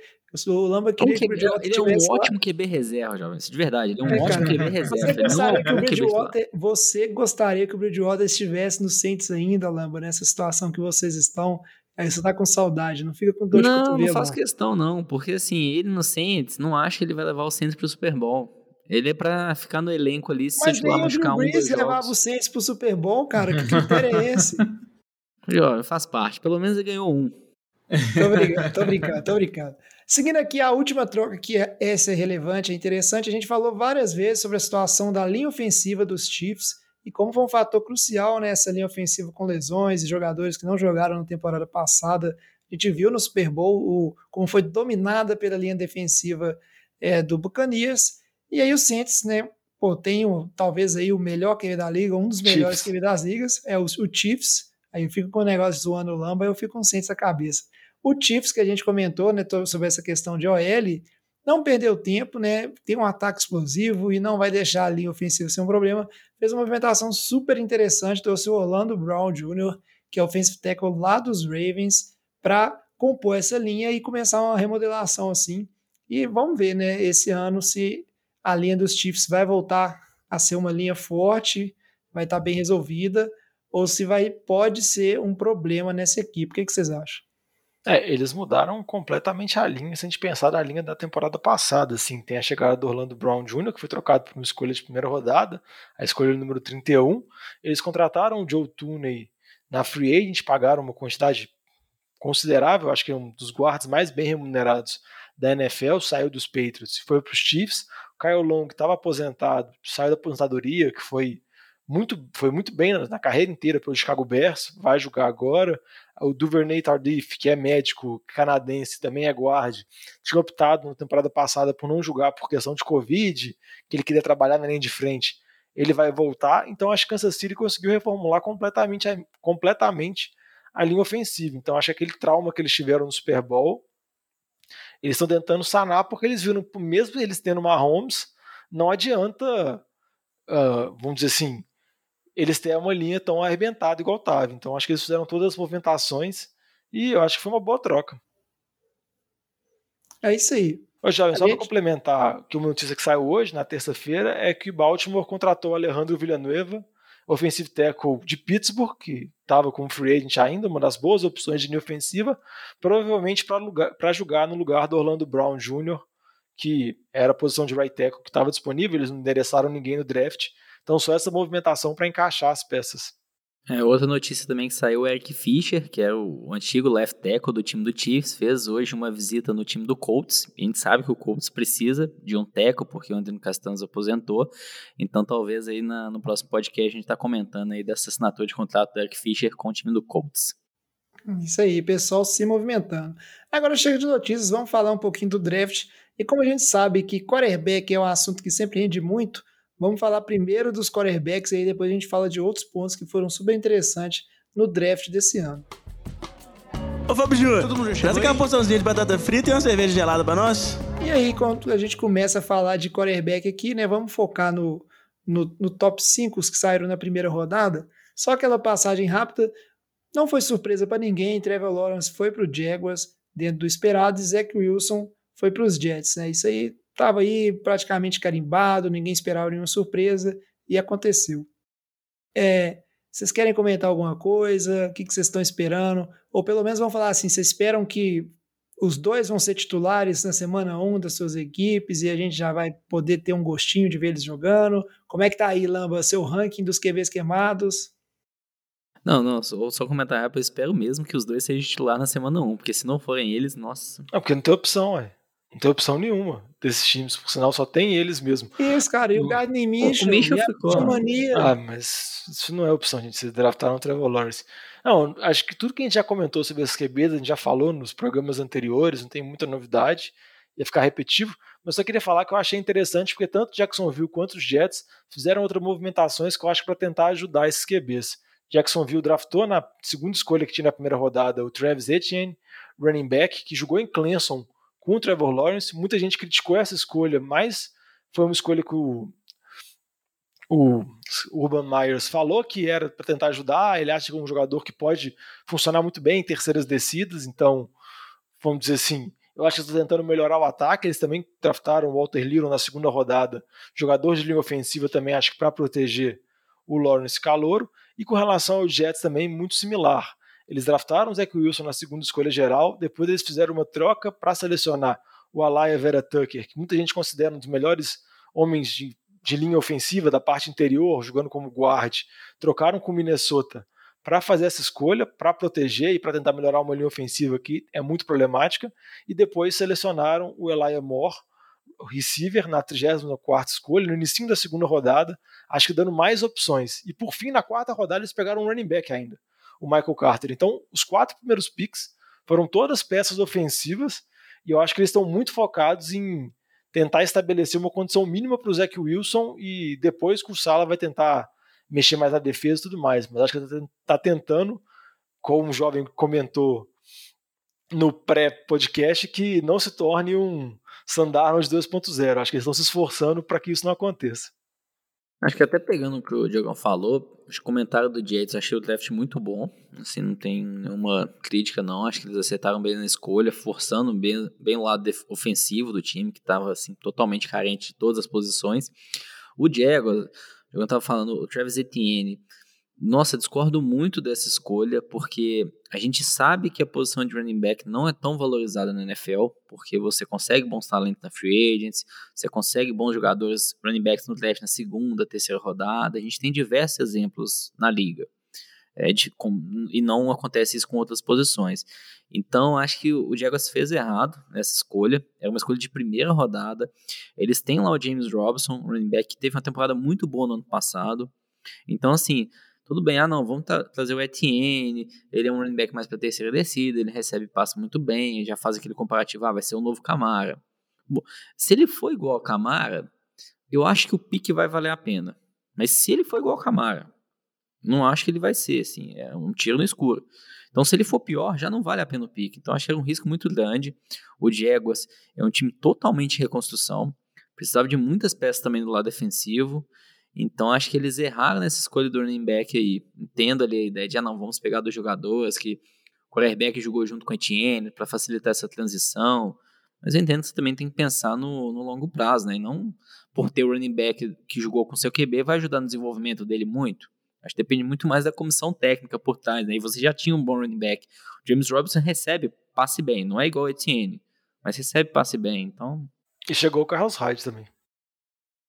[SPEAKER 2] o Lamba queria
[SPEAKER 3] que o Bridgewater Ele é um ótimo lá. QB reserva, jovem. De verdade, ele é um é, ótimo cara, QB reserva.
[SPEAKER 2] Você gostaria, que o Bridgewater, você gostaria que o Bridgewater estivesse no Saints ainda, Lamba, nessa situação que vocês estão? Aí você tá com saudade, não fica com dor
[SPEAKER 3] não,
[SPEAKER 2] de cotovelo.
[SPEAKER 3] Não, faço questão não, porque assim, ele no Saints, não acha que ele vai levar o Saints pro Super Bowl. Ele é pra ficar no elenco ali, se
[SPEAKER 2] Mas
[SPEAKER 3] lá machucar um,
[SPEAKER 2] dois levava o Saints pro Super Bowl, cara, que critério é esse?
[SPEAKER 3] Jovem, faz parte, pelo menos ele ganhou um.
[SPEAKER 2] tô brincando, tô brincando, tô brincando. Seguindo aqui a última troca, que é, essa é relevante, é interessante, a gente falou várias vezes sobre a situação da linha ofensiva dos Chiefs e como foi um fator crucial nessa linha ofensiva com lesões e jogadores que não jogaram na temporada passada. A gente viu no Super Bowl o, como foi dominada pela linha defensiva é, do Buccaneers. E aí o Saints, né, pô, tem o, talvez aí o melhor QB da liga, um dos melhores QB das ligas, é o, o Chiefs. Aí eu fico com o negócio zoando o Lamba, eu fico com o Saints na cabeça. O Chiefs, que a gente comentou né, sobre essa questão de OL, não perdeu tempo, né? Tem um ataque explosivo e não vai deixar a linha ofensiva ser um problema. Fez uma movimentação super interessante, trouxe o Orlando Brown Jr., que é offensive tackle lá dos Ravens, para compor essa linha e começar uma remodelação assim. E vamos ver, né, esse ano se a linha dos Chiefs vai voltar a ser uma linha forte, vai estar bem resolvida, ou se vai pode ser um problema nessa equipe. O que, que vocês acham?
[SPEAKER 1] É, eles mudaram completamente a linha, se a gente pensar na linha da temporada passada, assim, tem a chegada do Orlando Brown Jr., que foi trocado por uma escolha de primeira rodada, a escolha número 31, eles contrataram o Joe Tooney na free agent, pagaram uma quantidade considerável, acho que é um dos guardas mais bem remunerados da NFL, saiu dos Patriots e foi para os Chiefs, o Kyle Long, que estava aposentado, saiu da aposentadoria, que foi muito, foi muito bem na, na, carreira inteira pelo Chicago Bears, vai jogar agora. O Duvernay Tardif, que é médico canadense, também é guarde, tinha optado na temporada passada por não jogar por questão de Covid, que ele queria trabalhar na linha de frente. Ele vai voltar, então acho que Kansas City conseguiu reformular completamente, completamente a linha ofensiva. Então acho que aquele trauma que eles tiveram no Super Bowl, eles estão tentando sanar porque eles viram, mesmo eles tendo Mahomes, não adianta, uh, vamos dizer assim, eles têm uma linha tão arrebentada igual estava. Então acho que eles fizeram todas as movimentações e eu acho que foi uma boa troca.
[SPEAKER 2] É isso aí.
[SPEAKER 1] Ô, Jovem, só gente... para complementar, que uma notícia que saiu hoje, na terça-feira, é que o Baltimore contratou Alejandro Villanueva, offensive tackle de Pittsburgh, que estava como free agent ainda, uma das boas opções de linha ofensiva, provavelmente para jogar no lugar do Orlando Brown Jr., que era a posição de right tackle que estava disponível, eles não endereçaram ninguém no draft, então, só essa movimentação para encaixar as peças.
[SPEAKER 3] É, outra notícia também que saiu, o Eric Fischer, que é o antigo left tackle do time do Chiefs, fez hoje uma visita no time do Colts. A gente sabe que o Colts precisa de um tackle, porque o André Castanhos aposentou. Então, talvez aí na, no próximo podcast a gente está comentando aí dessa assinatura de contrato do Eric Fischer com o time do Colts.
[SPEAKER 2] Isso aí, pessoal se movimentando. Agora chega de notícias, vamos falar um pouquinho do draft. E como a gente sabe que quarterback é um assunto que sempre rende muito, Vamos falar primeiro dos quarterbacks e aí depois a gente fala de outros pontos que foram super interessantes no draft desse ano.
[SPEAKER 5] Ô Fábio Júnior, traz aqui uma porçãozinha de batata frita e uma cerveja gelada pra nós.
[SPEAKER 2] E aí, quando a gente começa a falar de quarterback aqui, né, vamos focar no, no, no top 5 que saíram na primeira rodada. Só aquela passagem rápida, não foi surpresa para ninguém. Trevor Lawrence foi para o Jaguars dentro do esperado e Zach Wilson foi para os Jets. Né? Isso aí Estava aí praticamente carimbado, ninguém esperava nenhuma surpresa e aconteceu. É, vocês querem comentar alguma coisa? O que, que vocês estão esperando? Ou pelo menos vão falar assim: vocês esperam que os dois vão ser titulares na semana 1 das suas equipes e a gente já vai poder ter um gostinho de ver eles jogando? Como é que tá aí, Lamba, seu ranking dos QBs queimados?
[SPEAKER 3] Não, não, só, só comentar rápido, eu espero mesmo que os dois sejam titular na semana 1, porque se não forem eles, nossa.
[SPEAKER 1] É porque não tem opção, ué. Não tem opção nenhuma desses times, por sinal só tem eles mesmo.
[SPEAKER 2] Isso, cara, e o Gardner Minshew,
[SPEAKER 3] o Minshew ficou.
[SPEAKER 2] Mania.
[SPEAKER 1] Ah, mas isso não é opção, gente, se draftar no Trevor Lawrence. Não, acho que tudo que a gente já comentou sobre as QBs, a gente já falou nos programas anteriores, não tem muita novidade, ia ficar repetitivo, mas só queria falar que eu achei interessante, porque tanto Jacksonville quanto os Jets fizeram outras movimentações que eu acho para tentar ajudar esses QBs. Jacksonville draftou na segunda escolha que tinha na primeira rodada o Travis Etienne, running back, que jogou em Clemson com o Trevor Lawrence. Muita gente criticou essa escolha, mas foi uma escolha que o, o Urban Myers falou que era para tentar ajudar. Ele acha que é um jogador que pode funcionar muito bem em terceiras descidas, então, vamos dizer assim, eu acho que estão tentando melhorar o ataque. Eles também draftaram o Walter Little na segunda rodada, jogador de linha ofensiva também, acho que para proteger o Lawrence Calouro. E com relação ao Jets também, muito similar. Eles draftaram o Zach Wilson na segunda escolha geral, depois eles fizeram uma troca para selecionar o Alaya Vera Tucker, que muita gente considera um dos melhores homens de, de linha ofensiva da parte interior, jogando como guard. Trocaram com o Minnesota para fazer essa escolha, para proteger e para tentar melhorar uma linha ofensiva que é muito problemática, e depois selecionaram o Elijah Moore, receiver, na 34 escolha, no início da segunda rodada, acho que dando mais opções. E por fim, na quarta rodada, eles pegaram um running back ainda, o Michael Carter. Então, os quatro primeiros picks foram todas peças ofensivas, e eu acho que eles estão muito focados em tentar estabelecer uma condição mínima para o Zach Wilson, e depois que o Sala vai tentar mexer mais na defesa e tudo mais. Mas acho que está tá tentando, como um jovem comentou no pré-podcast, que não se torne um Sandarnold 2.0. Acho que eles estão se esforçando para que isso não aconteça.
[SPEAKER 3] Acho que até pegando o que o Diogão falou, os comentários do Jets, achei o draft muito bom. Assim, não tem nenhuma crítica, não. Acho que eles acertaram bem na escolha, forçando bem, bem o lado ofensivo do time, que estava assim, totalmente carente de todas as posições. O Jaguars, eu estava falando, o Travis Etienne. Nossa, discordo muito dessa escolha, porque a gente sabe que a posição de running back não é tão valorizada na NFL, porque você consegue bons talentos na free agents, você consegue bons jogadores running backs no draft na segunda, terceira rodada. A gente tem diversos exemplos na liga. É de, com, e não acontece isso com outras posições. Então, acho que o Jaguars fez errado nessa escolha. É uma escolha de primeira rodada. Eles têm lá o James Robinson, running back, que teve uma temporada muito boa no ano passado. Então, assim, tudo bem, ah não, vamos trazer o Etienne, ele é um running back mais para terceira descida, ele recebe passo muito bem, já faz aquele comparativo, ah, vai ser o novo Camara. Bom, se ele for igual ao Camara, eu acho que o pique vai valer a pena. Mas se ele for igual ao Camara, não acho que ele vai ser, assim, é um tiro no escuro. Então, se ele for pior, já não vale a pena o pique. Então, acho que era um risco muito grande. O Jaguars é um time totalmente de reconstrução, precisava de muitas peças também do lado defensivo. Então, acho que eles erraram nessa escolha do running back aí. Entendo ali a ideia de, ah, não, vamos pegar dois jogadores que o quarterback jogou junto com o Etienne para facilitar essa transição. Mas eu entendo que você também tem que pensar no, no longo prazo, né? E não por ter o running back que jogou com seu QB vai ajudar no desenvolvimento dele muito. Acho que depende muito mais da comissão técnica por trás, né? E você já tinha um bom running back. O James Robinson recebe passe bem, não é igual o Etienne, mas recebe passe bem, então...
[SPEAKER 1] E chegou o Carlos Hyde também.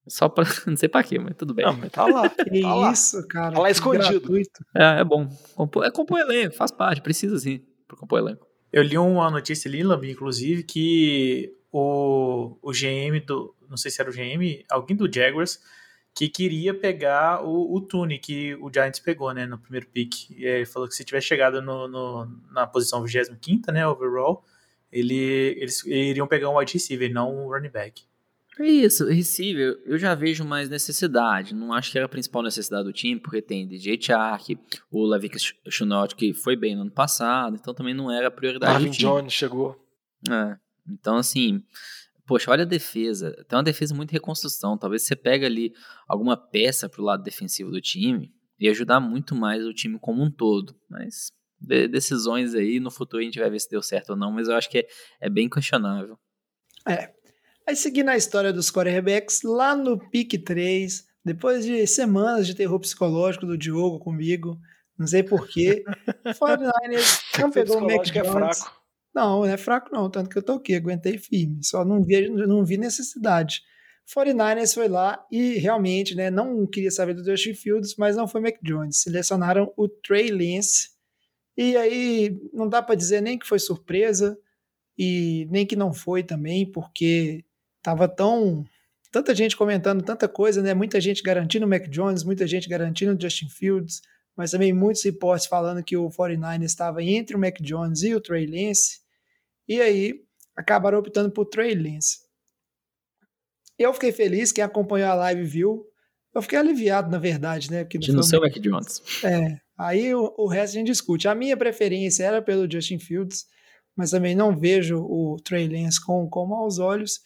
[SPEAKER 3] Só pra. Não sei pra quê, mas tudo bem.
[SPEAKER 1] Não, mas tá lá.
[SPEAKER 2] Que
[SPEAKER 1] tá lá.
[SPEAKER 2] isso, cara.
[SPEAKER 1] Tá lá
[SPEAKER 2] que
[SPEAKER 1] escondido.
[SPEAKER 2] gratuito.
[SPEAKER 3] É, é bom. Compor, é compor elenco, faz parte, precisa sim, pra compor elenco.
[SPEAKER 4] Eu li uma notícia ali, Lambi, inclusive, que o, o GM do. Não sei se era o GM, alguém do Jaguars, que queria pegar o, o Tune que o Giants pegou, né, no primeiro pick. E ele falou que se tivesse chegado no, no, na posição 25, né, overall, ele, eles iriam pegar um wide receiver, não um running back.
[SPEAKER 3] É isso, receiver, eu já vejo mais necessidade. Não acho que era a principal necessidade do time, porque tem DJ Chark, o Lavik Chunot, que foi bem no ano passado, então também não era a prioridade
[SPEAKER 1] Marvin
[SPEAKER 3] do time.
[SPEAKER 1] Jones chegou.
[SPEAKER 3] É, então, assim, poxa, olha a defesa. Tem uma defesa muito reconstrução. Talvez você pega ali alguma peça pro lado defensivo do time e ajudar muito mais o time como um todo. Mas de- decisões aí, no futuro a gente vai ver se deu certo ou não, mas eu acho que é, é bem questionável.
[SPEAKER 2] É. Aí seguindo a história dos quarterbacks, lá no pique 3, depois de semanas de terror psicológico do Diogo comigo, não sei porquê, o 49ers não pegou o
[SPEAKER 1] é fraco.
[SPEAKER 2] Não, não é fraco não, tanto que eu tô aqui, aguentei firme, só não vi, não vi necessidade. 49ers foi lá e realmente, né, não queria saber do Justin Fields, mas não foi Mac Jones. Selecionaram o Trey Lance. E aí não dá para dizer nem que foi surpresa e nem que não foi também, porque tava tão tanta gente comentando tanta coisa, né? Muita gente garantindo o Mac Jones, muita gente garantindo o Justin Fields, mas também muitos reportes falando que o 49ers estava entre o Mac Jones e o Trey Lance. E aí acabaram optando por Trey Lance. Eu fiquei feliz, quem acompanhou a live viu. Eu fiquei aliviado, na verdade, né? Porque
[SPEAKER 3] De não ser o Mac Jones.
[SPEAKER 2] é, aí o, o resto a gente discute. A minha preferência era pelo Justin Fields, mas também não vejo o Trey Lance com, com maus olhos.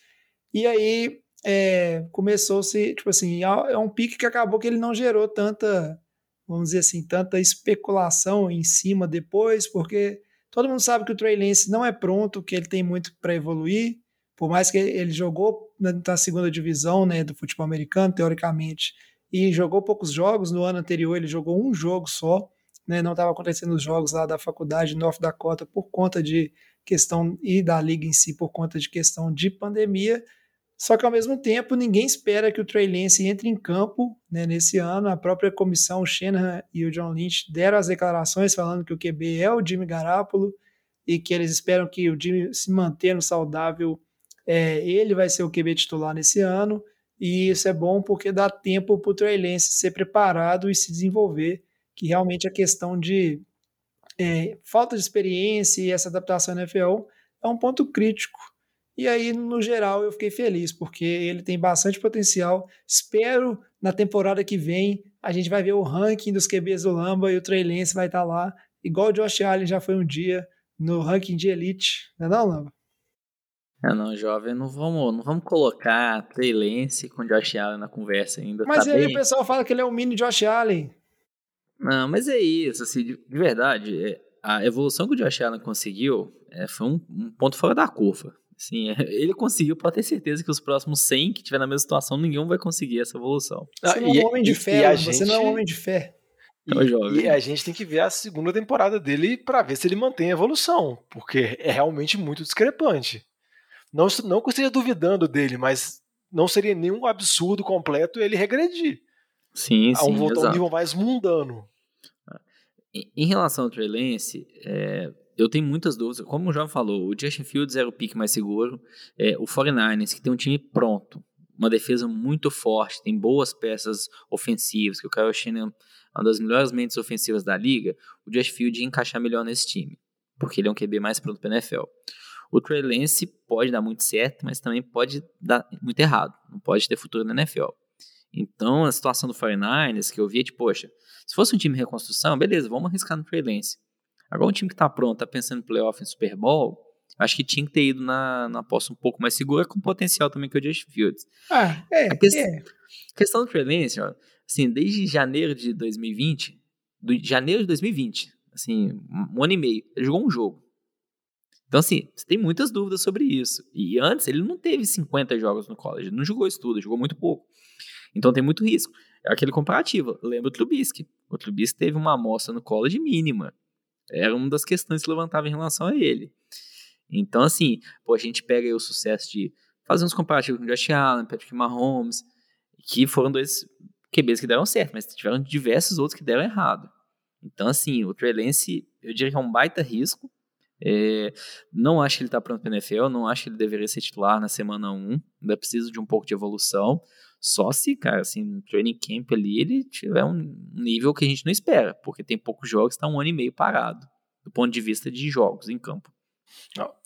[SPEAKER 2] E aí é, começou-se, tipo assim, é, é um pique que acabou que ele não gerou tanta, vamos dizer assim, tanta especulação em cima depois, porque todo mundo sabe que o Trey Lance não é pronto, que ele tem muito para evoluir, por mais que ele jogou na, segunda divisão né, do futebol americano, teoricamente, e jogou poucos jogos, no ano anterior ele jogou um jogo só, né, não estava acontecendo os jogos lá da faculdade North Dakota por conta de questão e da liga em si por conta de questão de pandemia. Só que ao mesmo tempo ninguém espera que o Trey Lance entre em campo né, nesse ano. A própria comissão, o Shanahan e o John Lynch deram as declarações falando que o QB é o Jimmy Garoppolo e que eles esperam que o Jimmy se mantendo saudável, é, ele vai ser o QB titular nesse ano. E isso é bom porque dá tempo para o Trey Lance ser preparado e se desenvolver que realmente a questão de é, falta de experiência e essa adaptação à NFL é um ponto crítico. E aí, no geral, eu fiquei feliz, porque ele tem bastante potencial. Espero na temporada que vem a gente vai ver o ranking dos QBs do Lamba e o Trey Lance vai estar lá, igual o Josh Allen já foi um dia no ranking de elite. Não é não, Lamba?
[SPEAKER 3] É, não, jovem, não vamos, não vamos colocar Trey Lance com Josh Allen na conversa ainda.
[SPEAKER 2] Mas
[SPEAKER 3] tá
[SPEAKER 2] aí
[SPEAKER 3] bem...
[SPEAKER 2] o pessoal fala que ele é o mini Josh Allen.
[SPEAKER 3] Não, mas é isso, assim, de, de verdade, é, a evolução que o Josh Allen conseguiu é, foi um, um, ponto fora da curva. Assim, é, ele conseguiu, pode ter certeza que os próximos 100 que tiver na mesma situação, nenhum vai conseguir essa evolução.
[SPEAKER 2] Você não é um homem de fé, você não é um homem de fé.
[SPEAKER 1] E, e, a gente tem que ver a segunda temporada dele para ver se ele mantém a evolução, porque é realmente muito discrepante. Não, não que eu esteja duvidando dele, mas não seria nenhum absurdo completo ele regredir.
[SPEAKER 3] Sim,
[SPEAKER 1] a
[SPEAKER 3] sim.
[SPEAKER 1] Um voltar um nível mais mundano.
[SPEAKER 3] Em relação ao Trey Lance, é, eu tenho muitas dúvidas. Como o João falou, o Justin Fields era o pique mais seguro. É, o 49ers, que tem um time pronto, uma defesa muito forte, tem boas peças ofensivas, que o Kyle Shanahan é uma das melhores mentes ofensivas da liga, o Justin Fields ia encaixar melhor nesse time, porque ele é um QB mais pronto para NFL. O Trey Lance pode dar muito certo, mas também pode dar muito errado. Não pode ter futuro na NFL. Então, a situação do 49ers, que eu via, tipo, poxa, se fosse um time de reconstrução, beleza, vamos arriscar no Trey Lance. Agora, um time que tá pronto, tá pensando em playoff, em Super Bowl, acho que tinha que ter ido na, na aposta um pouco mais segura, com potencial também que o Josh Fields.
[SPEAKER 2] Ah, é,
[SPEAKER 3] a questão,
[SPEAKER 2] é.
[SPEAKER 3] questão do Trey Lance, assim, desde janeiro de 2020, do janeiro de 2020, assim, um ano e meio, ele jogou um jogo. Então, assim, você tem muitas dúvidas sobre isso. E antes, ele não teve 50 jogos no college, não jogou isso tudo, jogou muito pouco. Então tem muito risco. É aquele comparativo. Lembra o Trubisky. O Trubisky teve uma amostra no college mínima. Era uma das questões que levantava em relação a ele. Então, assim, pô, a gente pega aí o sucesso de fazer uns comparativos com o Josh Allen, Patrick Mahomes, que foram dois QBs que deram certo, mas tiveram diversos outros que deram errado. Então, assim, o Trey Lance, eu diria que é um baita risco. É, não acho que ele está pronto para NFL, não acho que ele deveria ser titular na semana 1, ainda precisa de um pouco de evolução. Só se, cara, assim, no training camp ali ele tiver um nível que a gente não espera, porque tem poucos jogos, está um ano e meio parado, do ponto de vista de jogos em campo.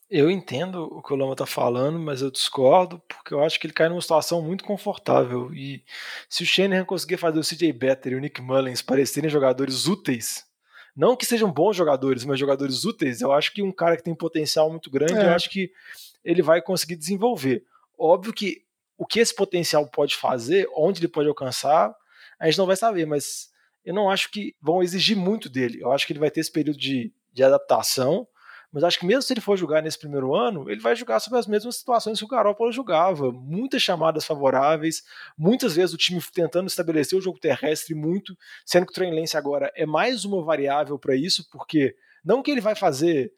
[SPEAKER 1] Eu entendo o que o Lama tá falando, mas eu discordo, porque eu acho que ele cai numa situação muito confortável. E se o Shanahan conseguir fazer o CJ Better e o Nick Mullins parecerem jogadores úteis, não que sejam bons jogadores, mas jogadores úteis, eu acho que um cara que tem potencial muito grande, é. eu acho que ele vai conseguir desenvolver. Óbvio que o que esse potencial pode fazer, onde ele pode alcançar, a gente não vai saber, mas eu não acho que vão exigir muito dele. Eu acho que ele vai ter esse período de, de adaptação, mas acho que mesmo se ele for jogar nesse primeiro ano, ele vai jogar sobre as mesmas situações que o Garoppolo jogava. Muitas chamadas favoráveis, muitas vezes o time tentando estabelecer o jogo terrestre muito, sendo que o Trey Lance agora é mais uma variável para isso, porque não que ele vai fazer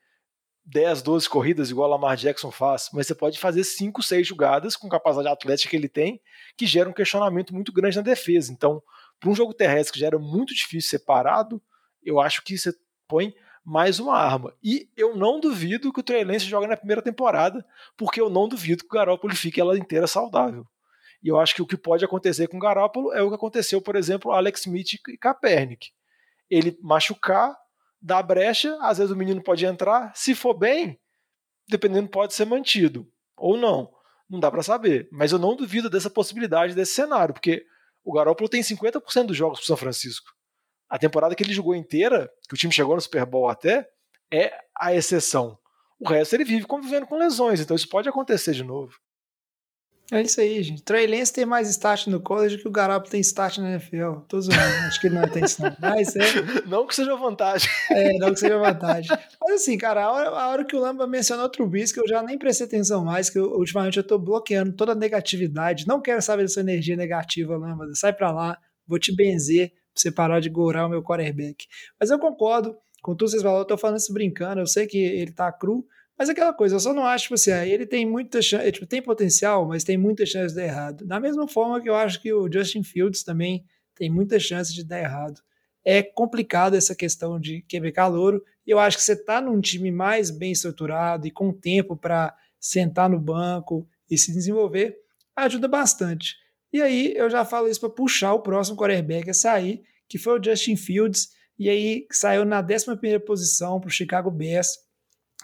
[SPEAKER 1] 10, 12 corridas, igual o Lamar Jackson faz, mas você pode fazer 5, 6 jogadas com capacidade atlética que ele tem, que gera um questionamento muito grande na defesa. Então, para um jogo terrestre que já era muito difícil separado, eu acho que você põe mais uma arma. E eu não duvido que o Trey jogue na primeira temporada, porque eu não duvido que o Garoppolo fique ela inteira saudável. E eu acho que o que pode acontecer com o Garoppolo é o que aconteceu, por exemplo, Alex Smith e Kaepernick. Ele machucar, dá brecha, às vezes o menino pode entrar, se for bem, dependendo, pode ser mantido ou não. Não dá para saber, mas eu não duvido dessa possibilidade desse cenário, porque o Garoppolo tem 50% dos jogos pro São Francisco. A temporada que ele jogou inteira, que o time chegou no Super Bowl até, é a exceção. O resto ele vive convivendo com lesões, então isso pode acontecer de novo.
[SPEAKER 2] É isso aí, gente. Trey Lance tem mais start no college que o Garoppolo tem start na NFL. Tô zoando, acho que ele não tem isso não. Mas é...
[SPEAKER 1] Não que seja vantagem.
[SPEAKER 2] É, não que seja vantagem. Mas assim, cara, a hora, a hora que o Lamba mencionou o Trubisky, eu já nem prestei atenção mais, que eu, ultimamente eu tô bloqueando toda a negatividade. Não quero saber dessa energia negativa, Lamba. Sai pra lá, vou te benzer pra você parar de gourar o meu quarterback. Mas eu concordo com tudo que vocês falaram, eu tô falando isso brincando, eu sei que ele tá cru, mas é aquela coisa, eu só não acho, tipo assim, ele tem muita chance, tipo, tem potencial, mas tem muita chance de dar errado. Da mesma forma que eu acho que o Justin Fields também tem muita chance de dar errado. É complicado essa questão de QB calouro, eu acho que você tá num time mais bem estruturado e com tempo para sentar no banco e se desenvolver, ajuda bastante. E aí eu já falo isso para puxar o próximo quarterback a sair, que foi o Justin Fields, e aí saiu na 11 posição para o Chicago Bears,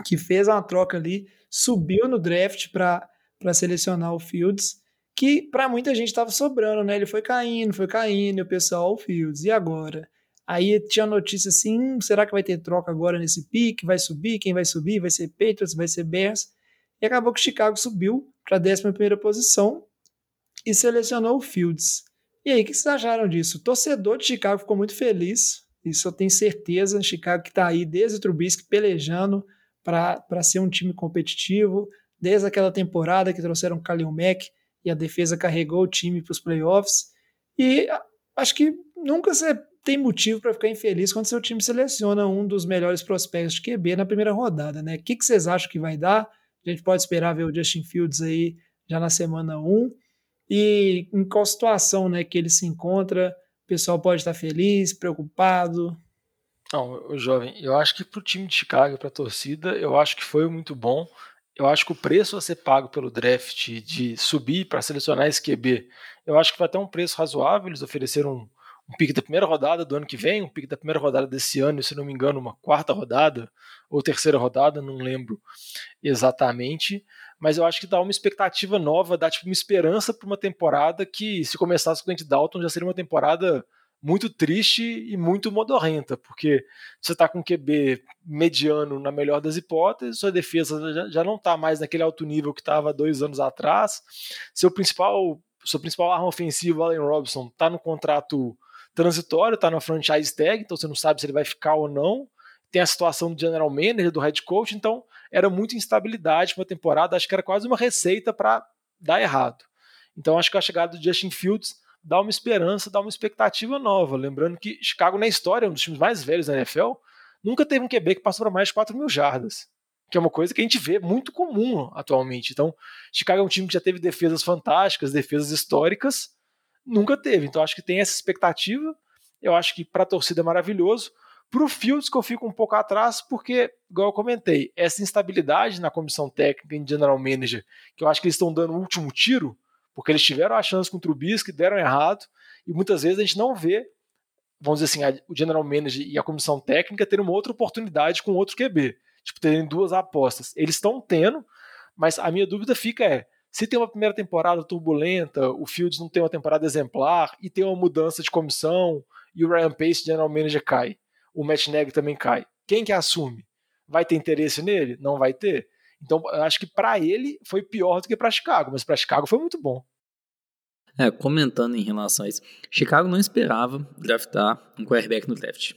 [SPEAKER 2] que fez uma troca ali, subiu no draft para selecionar o Fields, que para muita gente estava sobrando, né? Ele foi caindo, foi caindo, e o pessoal, o Fields, e agora? Aí tinha notícia assim: hum, será que vai ter troca agora nesse pique? Vai subir? Quem vai subir? Vai ser Patriots? Vai ser Bears? E acabou que o Chicago subiu para a 11 posição e selecionou o Fields. E aí, o que vocês acharam disso? O torcedor de Chicago ficou muito feliz, isso eu tenho certeza. Chicago que está aí desde o Trubisky pelejando para ser um time competitivo. Desde aquela temporada que trouxeram Kalil Mack e a defesa carregou o time para os playoffs. E acho que nunca você tem motivo para ficar infeliz quando seu time seleciona um dos melhores prospectos de QB na primeira rodada, né? O que, que vocês acham que vai dar? A gente pode esperar ver o Justin Fields aí já na semana 1. E em qual situação né, que ele se encontra? O pessoal pode estar feliz, preocupado?
[SPEAKER 1] Não, jovem, eu acho que para o time de Chicago, para a torcida, eu acho que foi muito bom. Eu acho que o preço a ser pago pelo draft de subir para selecionar esse QB, eu acho que vai ter um preço razoável. Eles ofereceram um, um pique da primeira rodada do ano que vem, um pique da primeira rodada desse ano, se não me engano, uma quarta rodada ou terceira rodada, não lembro exatamente. Mas eu acho que dá uma expectativa nova, dá tipo uma esperança para uma temporada que, se começasse com o Dalton, já seria uma temporada muito triste e muito modorrenta, porque você está com QB mediano na melhor das hipóteses, sua defesa já, já não está mais naquele alto nível que estava dois anos atrás, seu principal, sua principal arma ofensiva, Allen Robinson, está no contrato transitório, está na franchise tag, então você não sabe se ele vai ficar ou não. Tem a situação do general manager, do head coach, então era muita instabilidade para a temporada, acho que era quase uma receita para dar errado. Então acho que a chegada do Justin Fields dá uma esperança, dá uma expectativa nova. Lembrando que Chicago, na história, é um dos times mais velhos da NFL, nunca teve um QB que passou para mais de 4 mil jardas. Que é uma coisa que a gente vê muito comum atualmente. Então, Chicago é um time que já teve defesas fantásticas, defesas históricas, nunca teve. Então, acho que tem essa expectativa. Eu acho que para a torcida é maravilhoso. Para o Fields, que eu fico um pouco atrás, porque, igual eu comentei, essa instabilidade na comissão técnica em general manager, que eu acho que eles estão dando o último tiro, porque eles tiveram a chance com o Trubisky, deram errado, e muitas vezes a gente não vê, vamos dizer assim, o general manager e a comissão técnica terem uma outra oportunidade com outro QB, tipo, terem duas apostas. Eles estão tendo, mas a minha dúvida fica é, se tem uma primeira temporada turbulenta, o Fields não tem uma temporada exemplar, e tem uma mudança de comissão, e o Ryan Pace, general manager, cai, o Matt Nagy também cai, quem que assume? Vai ter interesse nele? Não vai ter? Então, eu acho que para ele foi pior do que para Chicago, mas para Chicago foi muito bom.
[SPEAKER 3] É, comentando em relação a isso, Chicago não esperava draftar um quarterback no draft.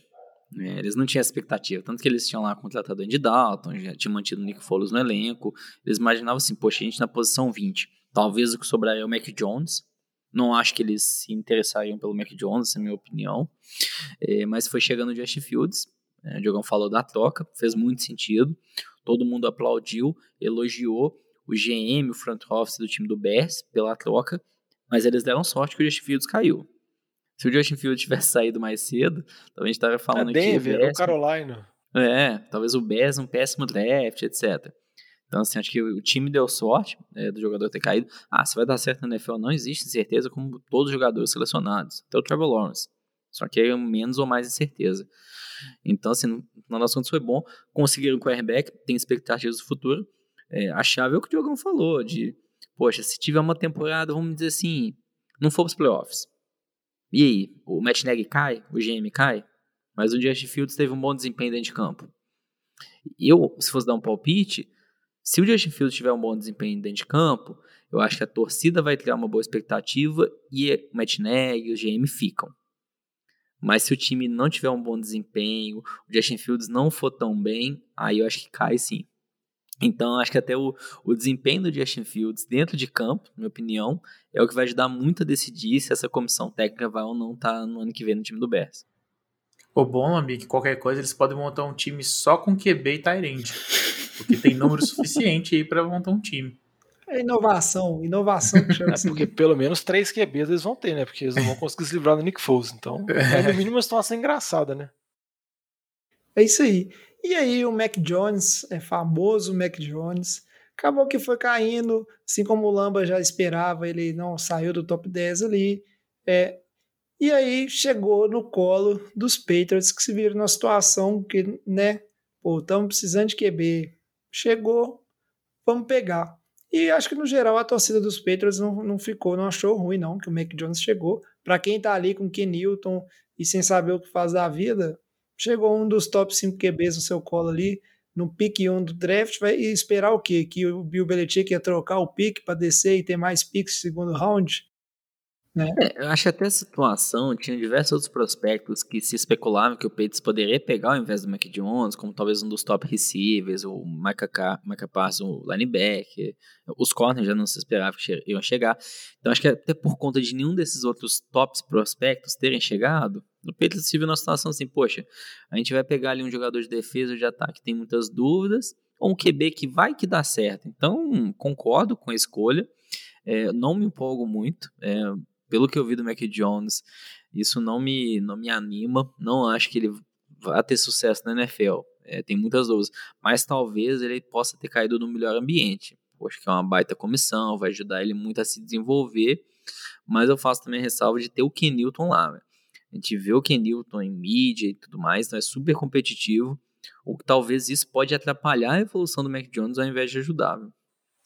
[SPEAKER 3] É, eles não tinham expectativa, tanto que eles tinham lá contratado Andy Dalton, já tinham mantido o Nick Foles no elenco. Eles imaginavam assim, poxa, a gente na posição 20, talvez o que sobraria é o Mac Jones. Não acho que eles se interessariam pelo Mac Jones, essa é a minha opinião. É, mas foi chegando o Justin Fields, é, o Diogão falou da troca, fez muito sentido todo mundo aplaudiu, elogiou o GM, o front office do time do Bears pela troca, mas eles deram sorte que o Justin Fields caiu. Se o Justin Fields tivesse saído mais cedo, talvez a gente estaria falando
[SPEAKER 1] é Denver, que o Bears, Carolina.
[SPEAKER 3] É, talvez o Bears um péssimo draft, etc. Então, assim, acho que o time deu sorte é, do jogador ter caído. Ah, se vai dar certo na NFL, não existe certeza como todos os jogadores selecionados. Até o Trevor Lawrence. Só que é menos ou mais incerteza. Então, assim, no final das contas foi bom. Conseguiram o quarterback, tem expectativas do futuro. É, a chave é o que o Diogão falou, de, poxa, se tiver uma temporada, vamos dizer assim, não for para os playoffs. E aí, o Matt cai, o GM cai, mas o Justin Fields teve um bom desempenho dentro de campo. Eu, se fosse dar um palpite, se o Justin Fields tiver um bom desempenho dentro de campo, eu acho que a torcida vai criar uma boa expectativa e o Matt e o GM ficam. Mas se o time não tiver um bom desempenho, o Justin Fields não for tão bem, aí eu acho que cai sim. Então, acho que até o, o desempenho do Justin Fields dentro de campo, na minha opinião, é o que vai ajudar muito a decidir se essa comissão técnica vai ou não estar tá no ano que vem no time do Bears.
[SPEAKER 4] O bom, amigo, que qualquer coisa eles podem montar um time só com QB e Tyrande. Porque tem número suficiente aí para montar um time.
[SPEAKER 2] É inovação, inovação que chama
[SPEAKER 1] é porque pelo menos três QBs eles vão ter, né? Porque eles não vão conseguir se livrar do Nick Foles. Então, é no mínimo uma situação engraçada, né?
[SPEAKER 2] É isso aí. E aí o Mac Jones, é famoso Mac Jones, acabou que foi caindo, assim como o Lamba já esperava, ele não saiu do top 10 ali. É, e aí chegou no colo dos Patriots que se viram numa situação que, né, pô, estamos precisando de QB. Chegou, vamos pegar. E acho que no geral a torcida dos Patriots não, não ficou, não achou ruim, não, que o Mac Jones chegou. Para quem tá ali com Ken Newton e sem saber o que faz da vida, chegou um dos top 5 QBs no seu colo ali, no pique 1 do draft, vai esperar o quê? Que o Bill Belichick ia trocar o pique para descer e ter mais picks no segundo round? Né?
[SPEAKER 3] É, eu acho que até a situação tinha diversos outros prospectos que se especulavam que o Patriots poderia pegar ao invés do Mac Jones, como talvez um dos top receivers, o Micah Parsons, o linebacker, os corners já não se esperava que iam chegar. Então acho que até por conta de nenhum desses outros tops prospectos terem chegado, o Patriots se viu numa situação assim, poxa, a gente vai pegar ali um jogador de defesa ou de ataque tem muitas dúvidas, ou um QB que vai que dá certo. Então, concordo com a escolha. É, não me empolgo muito. É, pelo que eu vi do Mac Jones, isso não me, não me anima. Não acho que ele vá ter sucesso na NFL. É, tem muitas dúvidas. Mas talvez ele possa ter caído no melhor ambiente. Acho que é uma baita comissão, vai ajudar ele muito a se desenvolver. Mas eu faço também ressalva de ter o Ken Newton lá. Véio. A gente vê o Ken Newton em mídia e tudo mais, então é super competitivo. Ou talvez isso pode atrapalhar a evolução do Mac Jones ao invés de ajudar. Véio.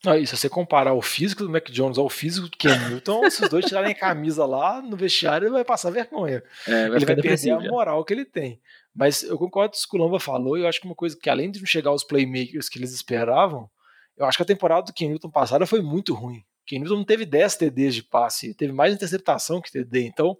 [SPEAKER 1] Ah, e se você comparar o físico do Mac Jones ao físico do Ken Newton, se os dois tirarem a camisa lá no vestiário, ele vai passar vergonha. É, vai ele vai perder a moral que ele tem. Mas eu concordo com o que o Lamba falou, e eu acho que uma coisa que além de não chegar aos playmakers que eles esperavam, eu acho que a temporada do Ken Newton passada foi muito ruim. Ken Newton não teve 10 TDs de passe, teve mais interceptação que TD. Então,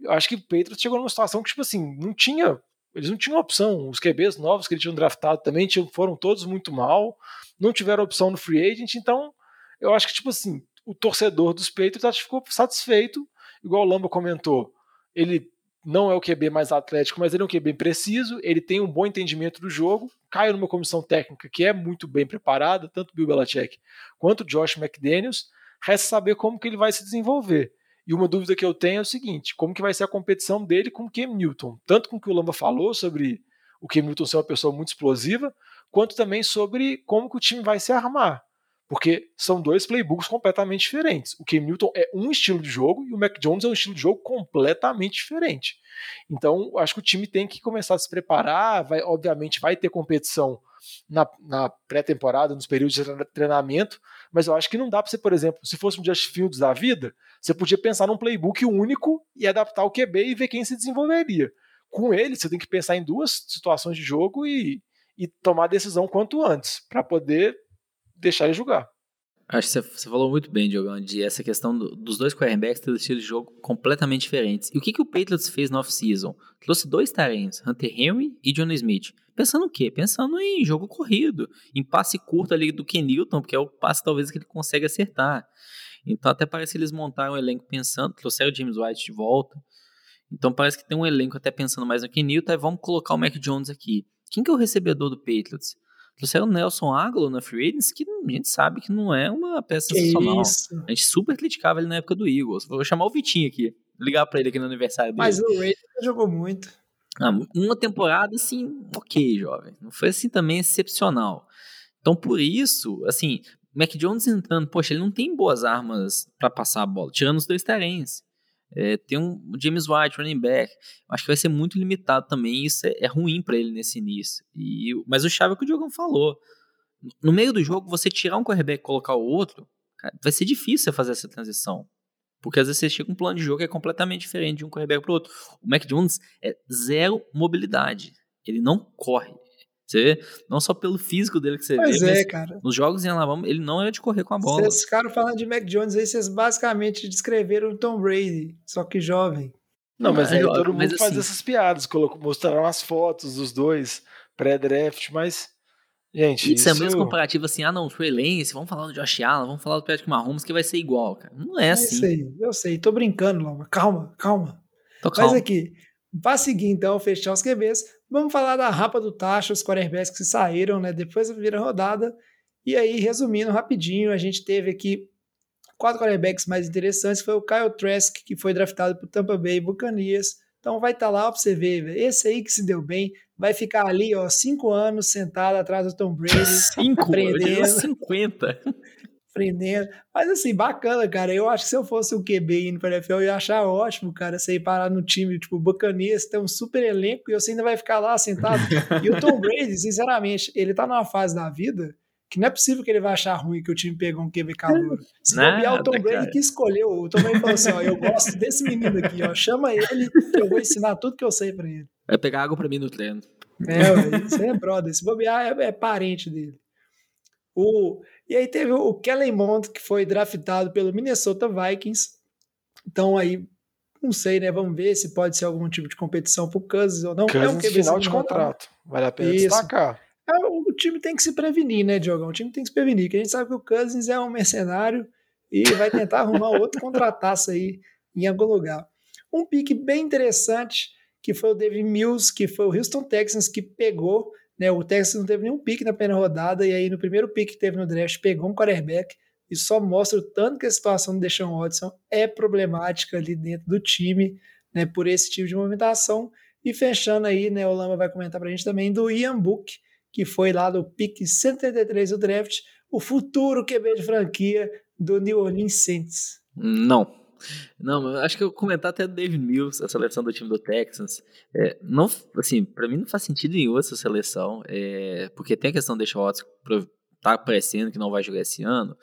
[SPEAKER 1] eu acho que o Patriots chegou numa situação que, tipo assim, não tinha. Eles não tinham opção. Os QBs novos que eles tinham draftado também tinham, foram todos muito mal não tiveram opção no free agent, então eu acho que, tipo assim, o torcedor dos Patriots ficou satisfeito, igual o Lamba comentou, ele não é o QB mais atlético, mas ele é um QB preciso, ele tem um bom entendimento do jogo, cai numa comissão técnica que é muito bem preparada, tanto Bill Belichick quanto Josh McDaniels, resta saber como que ele vai se desenvolver. E uma dúvida que eu tenho é o seguinte, como que vai ser a competição dele com o Cam Newton? Tanto com o que o Lamba falou sobre o Cam Newton ser uma pessoa muito explosiva, quanto também sobre como que o time vai se armar. Porque são dois playbooks completamente diferentes. O Cam Newton é um estilo de jogo e o Mac Jones é um estilo de jogo completamente diferente. Então, acho que o time tem que começar a se preparar. Vai, obviamente, vai ter competição na, na pré-temporada, nos períodos de treinamento, mas eu acho que não dá para você, por exemplo, se fosse um Just Fields da vida, você podia pensar num playbook único e adaptar o QB e ver quem se desenvolveria. Com ele, você tem que pensar em duas situações de jogo e, e tomar decisão quanto antes, para poder deixar ele jogar.
[SPEAKER 3] Acho que você falou muito bem, Diogão, de essa questão do, dos dois quarterbacks ter estilo de jogo completamente diferentes. E o que, que o Patriots fez no off-season? Trouxe dois talentos, Hunter Henry e John Smith. Pensando o quê? Pensando em jogo corrido, em passe curto ali do Ken Newton, porque é o passe talvez que ele consegue acertar. Então até parece que eles montaram o um elenco pensando, trouxeram o James White de volta. Então parece que tem um elenco até pensando mais no Ken Newton, e vamos colocar o Mac Jones aqui. Quem que é o recebedor do Patriots? Trouxeram o Nelson Aguilar na Free Agents, que a gente sabe que não é uma peça que sensacional. Isso? A gente super criticava ele na época do Eagles. Vou chamar o Vitinho aqui, ligar para ele aqui no aniversário dele.
[SPEAKER 2] Mas o Raiders jogou muito.
[SPEAKER 3] Ah, uma temporada, assim, ok, jovem. Não foi assim também excepcional. Então, por isso, assim, Mac Jones entrando, poxa, ele não tem boas armas para passar a bola, tirando os dois terrenos. É, tem um James White, running back. Acho que vai ser muito limitado também. Isso é, é ruim para ele nesse início. E, mas o chave é que o Diogão falou. No meio do jogo, você tirar um quarterback e colocar o outro, cara, vai ser difícil fazer essa transição. Porque às vezes você chega com um plano de jogo que é completamente diferente de um quarterback para o outro. O Mac Jones é zero mobilidade. Ele não corre. Você vê, não só pelo físico dele que você
[SPEAKER 2] Pois
[SPEAKER 3] vê,
[SPEAKER 2] é,
[SPEAKER 3] mas
[SPEAKER 2] cara.
[SPEAKER 3] nos jogos em Alabama, ele não é de correr com a bola.
[SPEAKER 2] Vocês ficaram falando de Mac Jones aí, vocês basicamente descreveram o Tom Brady, só que jovem.
[SPEAKER 1] Não, mas
[SPEAKER 3] Mas,
[SPEAKER 1] aí todo mundo
[SPEAKER 3] mas
[SPEAKER 1] faz
[SPEAKER 3] assim-
[SPEAKER 1] essas piadas, colocou, mostraram as fotos dos dois pré-draft, mas. Gente,
[SPEAKER 3] Isso é
[SPEAKER 1] isso,
[SPEAKER 3] mesmo comparativo assim, ah não, o Trey Lance, vamos falar do Josh Allen, vamos falar do Patrick Mahomes, que vai ser igual, cara. Não é
[SPEAKER 2] É
[SPEAKER 3] assim.
[SPEAKER 2] isso aí, eu sei, tô brincando, Loma. Calma, calma.
[SPEAKER 3] Tô
[SPEAKER 2] Mas
[SPEAKER 3] calmo.
[SPEAKER 2] aqui, pra seguir então, fechar os QBs, vamos falar da rapa do taxa, os quarterbacks que saíram, né, depois da primeira rodada. E aí, resumindo rapidinho, a gente teve aqui quatro quarterbacks mais interessantes, foi o Kyle Trask, que foi draftado pro Tampa Bay Buccaneers. Então vai estar lá pra você ver, esse aí que se deu bem, vai ficar ali, ó, cinco anos sentado atrás do Tom Brady,
[SPEAKER 3] Cinco,
[SPEAKER 2] aprendendo.
[SPEAKER 3] 50.
[SPEAKER 2] aprendendo. Mas assim, bacana, cara. Eu acho que se eu fosse um QB indo pra NFL, eu ia achar ótimo, cara, você ir parar no time, tipo, Buccaneers, tem um super elenco e você ainda vai ficar lá sentado. E o Tom Brady, sinceramente, ele tá numa fase da vida que não é possível que ele vai achar ruim que o time pegou um QB calor. Se bobear o Tom Brady
[SPEAKER 3] cara.
[SPEAKER 2] que escolheu, o Tom Brady falou assim, ó, eu gosto desse menino aqui, ó, chama ele que eu vou ensinar tudo que eu sei pra ele.
[SPEAKER 3] Vai pegar água pra mim no treino.
[SPEAKER 2] É, isso aí é brother. Se bobear, é, é parente dele. O, e aí teve o Kellen Mond, que foi draftado pelo Minnesota Vikings. Então aí, não sei, né? Vamos ver se pode ser algum tipo de competição pro Cousins ou não. é um
[SPEAKER 1] final de
[SPEAKER 2] tá?
[SPEAKER 1] contrato. Vale a pena
[SPEAKER 2] Isso.
[SPEAKER 1] destacar.
[SPEAKER 2] É, o time tem que se prevenir, né, Diogão? O time tem que se prevenir, porque a gente sabe que o Cousins é um mercenário e vai tentar arrumar outro contrataço aí em algum lugar. Um pique bem interessante, que foi o David Mills, que foi o Houston Texans que pegou, né? O Texans não teve nenhum pique na primeira rodada, e aí no primeiro pique que teve no draft, pegou um quarterback. Isso só mostra o tanto que a situação do Deshaun Watson é problemática ali dentro do time, né? Por esse tipo de movimentação. E fechando aí, né? O Lama vai comentar pra gente também do Ian Book, que foi lá do pique 133 do draft, o futuro QB de franquia do New Orleans Saints.
[SPEAKER 3] Não. Não, acho que eu comentar até do David Mills, a seleção do time do Texans. É, não, assim, pra mim não faz sentido nenhum essa seleção, é, porque tem a questão de Watson tá aparecendo que não vai jogar esse ano.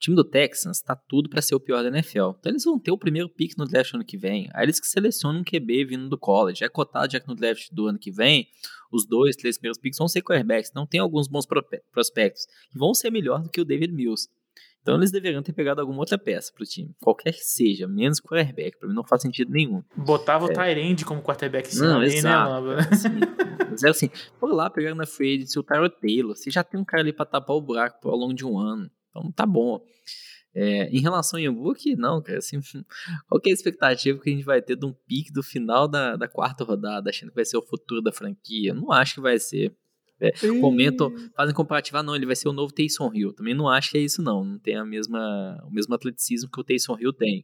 [SPEAKER 3] O time do Texans tá tudo pra ser o pior da NFL. Então eles vão ter o primeiro pick no draft ano que vem. Aí eles que selecionam um QB vindo do college. É cotado já que no draft do ano que vem, os dois, três primeiros picks vão ser quarterbacks. Então tem alguns bons prospectos que vão ser melhor do que o David Mills. Então eles deveriam ter pegado alguma outra peça pro time. Qualquer que seja, menos quarterback. Pra mim não faz sentido nenhum.
[SPEAKER 4] Botava o Tyrande como quarterback
[SPEAKER 3] É. Não,
[SPEAKER 4] dele, né,
[SPEAKER 3] exato.
[SPEAKER 4] Lamba?
[SPEAKER 3] Assim, mas é assim, por lá pegando na free agency o Tyrod Taylor, você já tem um cara ali pra tapar o buraco ao longo de um ano. Então tá bom. É, em relação ao Yambook, não, cara, assim, qual que é a expectativa que a gente vai ter de um pique do final da, da quarta rodada, achando que vai ser o futuro da franquia? Não acho que vai ser. É, comentam, fazem comparativo, ah, não, ele vai ser o novo Taysom Hill. Também não acho que é isso, não. Não tem a mesma, o mesmo atleticismo que o Taysom Hill tem.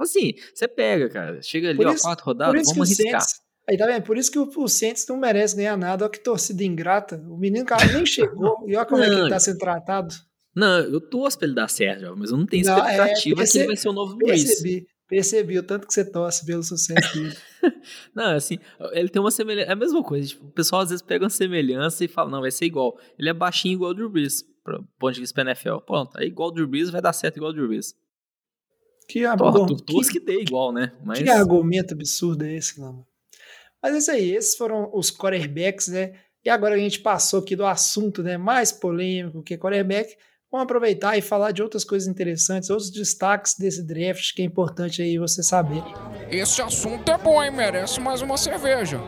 [SPEAKER 3] Assim, você pega, cara, chega ali,
[SPEAKER 2] Por
[SPEAKER 3] ó,
[SPEAKER 2] isso-
[SPEAKER 3] quatro rodadas,
[SPEAKER 2] isso
[SPEAKER 3] vamos
[SPEAKER 2] o
[SPEAKER 3] arriscar.
[SPEAKER 2] Saints, aí tá vendo? Por isso que o, o Saints não merece ganhar nada. Olha que torcida ingrata. O menino cara nem chegou. E olha como é que ele
[SPEAKER 3] Não.
[SPEAKER 2] tá sendo tratado.
[SPEAKER 3] Não, eu torço pra ele dar certo, Jovem, mas eu não tenho
[SPEAKER 2] Não, é,
[SPEAKER 3] expectativa que
[SPEAKER 2] perce-
[SPEAKER 3] ele vai ser o novo Breeze.
[SPEAKER 2] Percebi. Percebi o tanto que você torce pelo sucesso dele.
[SPEAKER 3] Não, assim, ele tem uma semelhança. É a mesma coisa. Tipo, o pessoal às vezes pega uma semelhança e fala, não, vai ser igual. Ele é baixinho igual o Drew Brees, pro ponto de vista NFL. Pronto, aí igual o Drew Brees vai dar certo igual o Drew Brees.
[SPEAKER 2] Que, argumento,
[SPEAKER 3] tu torce que dê igual, né? Mas.
[SPEAKER 2] que argumento absurdo é esse, Lama? Mas é isso aí. Esses foram os quarterbacks, né? E agora a gente passou aqui do assunto né, mais polêmico que é quarterback. Vamos aproveitar e falar de outras coisas interessantes, outros destaques desse draft que é importante aí você saber.
[SPEAKER 6] Esse assunto é bom, hein? Merece mais uma cerveja.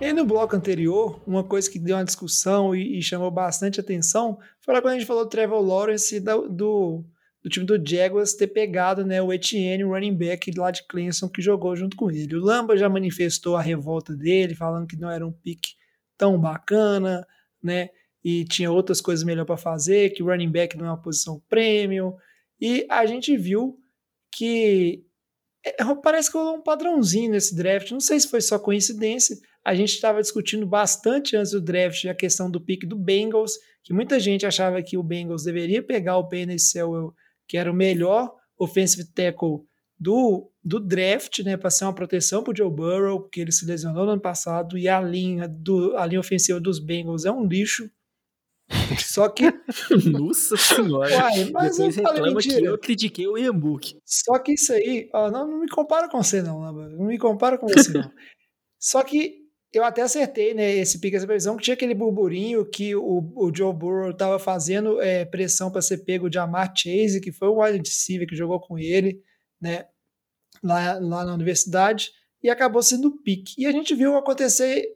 [SPEAKER 2] E no bloco anterior, uma coisa que deu uma discussão e, e chamou bastante atenção foi lá quando a gente falou do Trevor Lawrence e da- do, do time do Jaguars ter pegado né, o Etienne, o running back lá de Clemson, que jogou junto com ele. O Lamba já manifestou a revolta dele, falando que não era um pique tão bacana, né? E tinha outras coisas melhor para fazer, que running back não é uma posição premium. E a gente viu que é, parece que rolou um padrãozinho nesse draft. Não sei se foi só coincidência. A gente estava discutindo bastante antes do draft a questão do pique do Bengals, que muita gente achava que o Bengals deveria pegar o Penny Sewell, que era o melhor offensive tackle do, do draft, né, para ser uma proteção para o Joe Burrow, porque ele se lesionou no ano passado e a linha, do, a linha ofensiva dos Bengals é um lixo. Só que,
[SPEAKER 3] Nossa senhora.
[SPEAKER 2] Uai, mas eu
[SPEAKER 3] Depois
[SPEAKER 2] falei
[SPEAKER 3] reclama que
[SPEAKER 2] mentira.
[SPEAKER 3] eu critiquei o Iambook.
[SPEAKER 2] Só que isso aí, ó, não, não me compara com você, não, Lamba. Não me compara com você, não. Só que eu até acertei, né, esse pique, essa previsão, que tinha aquele burburinho que o, o Joe Burrow estava fazendo é, pressão para ser pego de Amar Chase, que foi o wide receiver que jogou com ele, né, lá, lá na universidade, e acabou sendo o pique. E a gente viu acontecer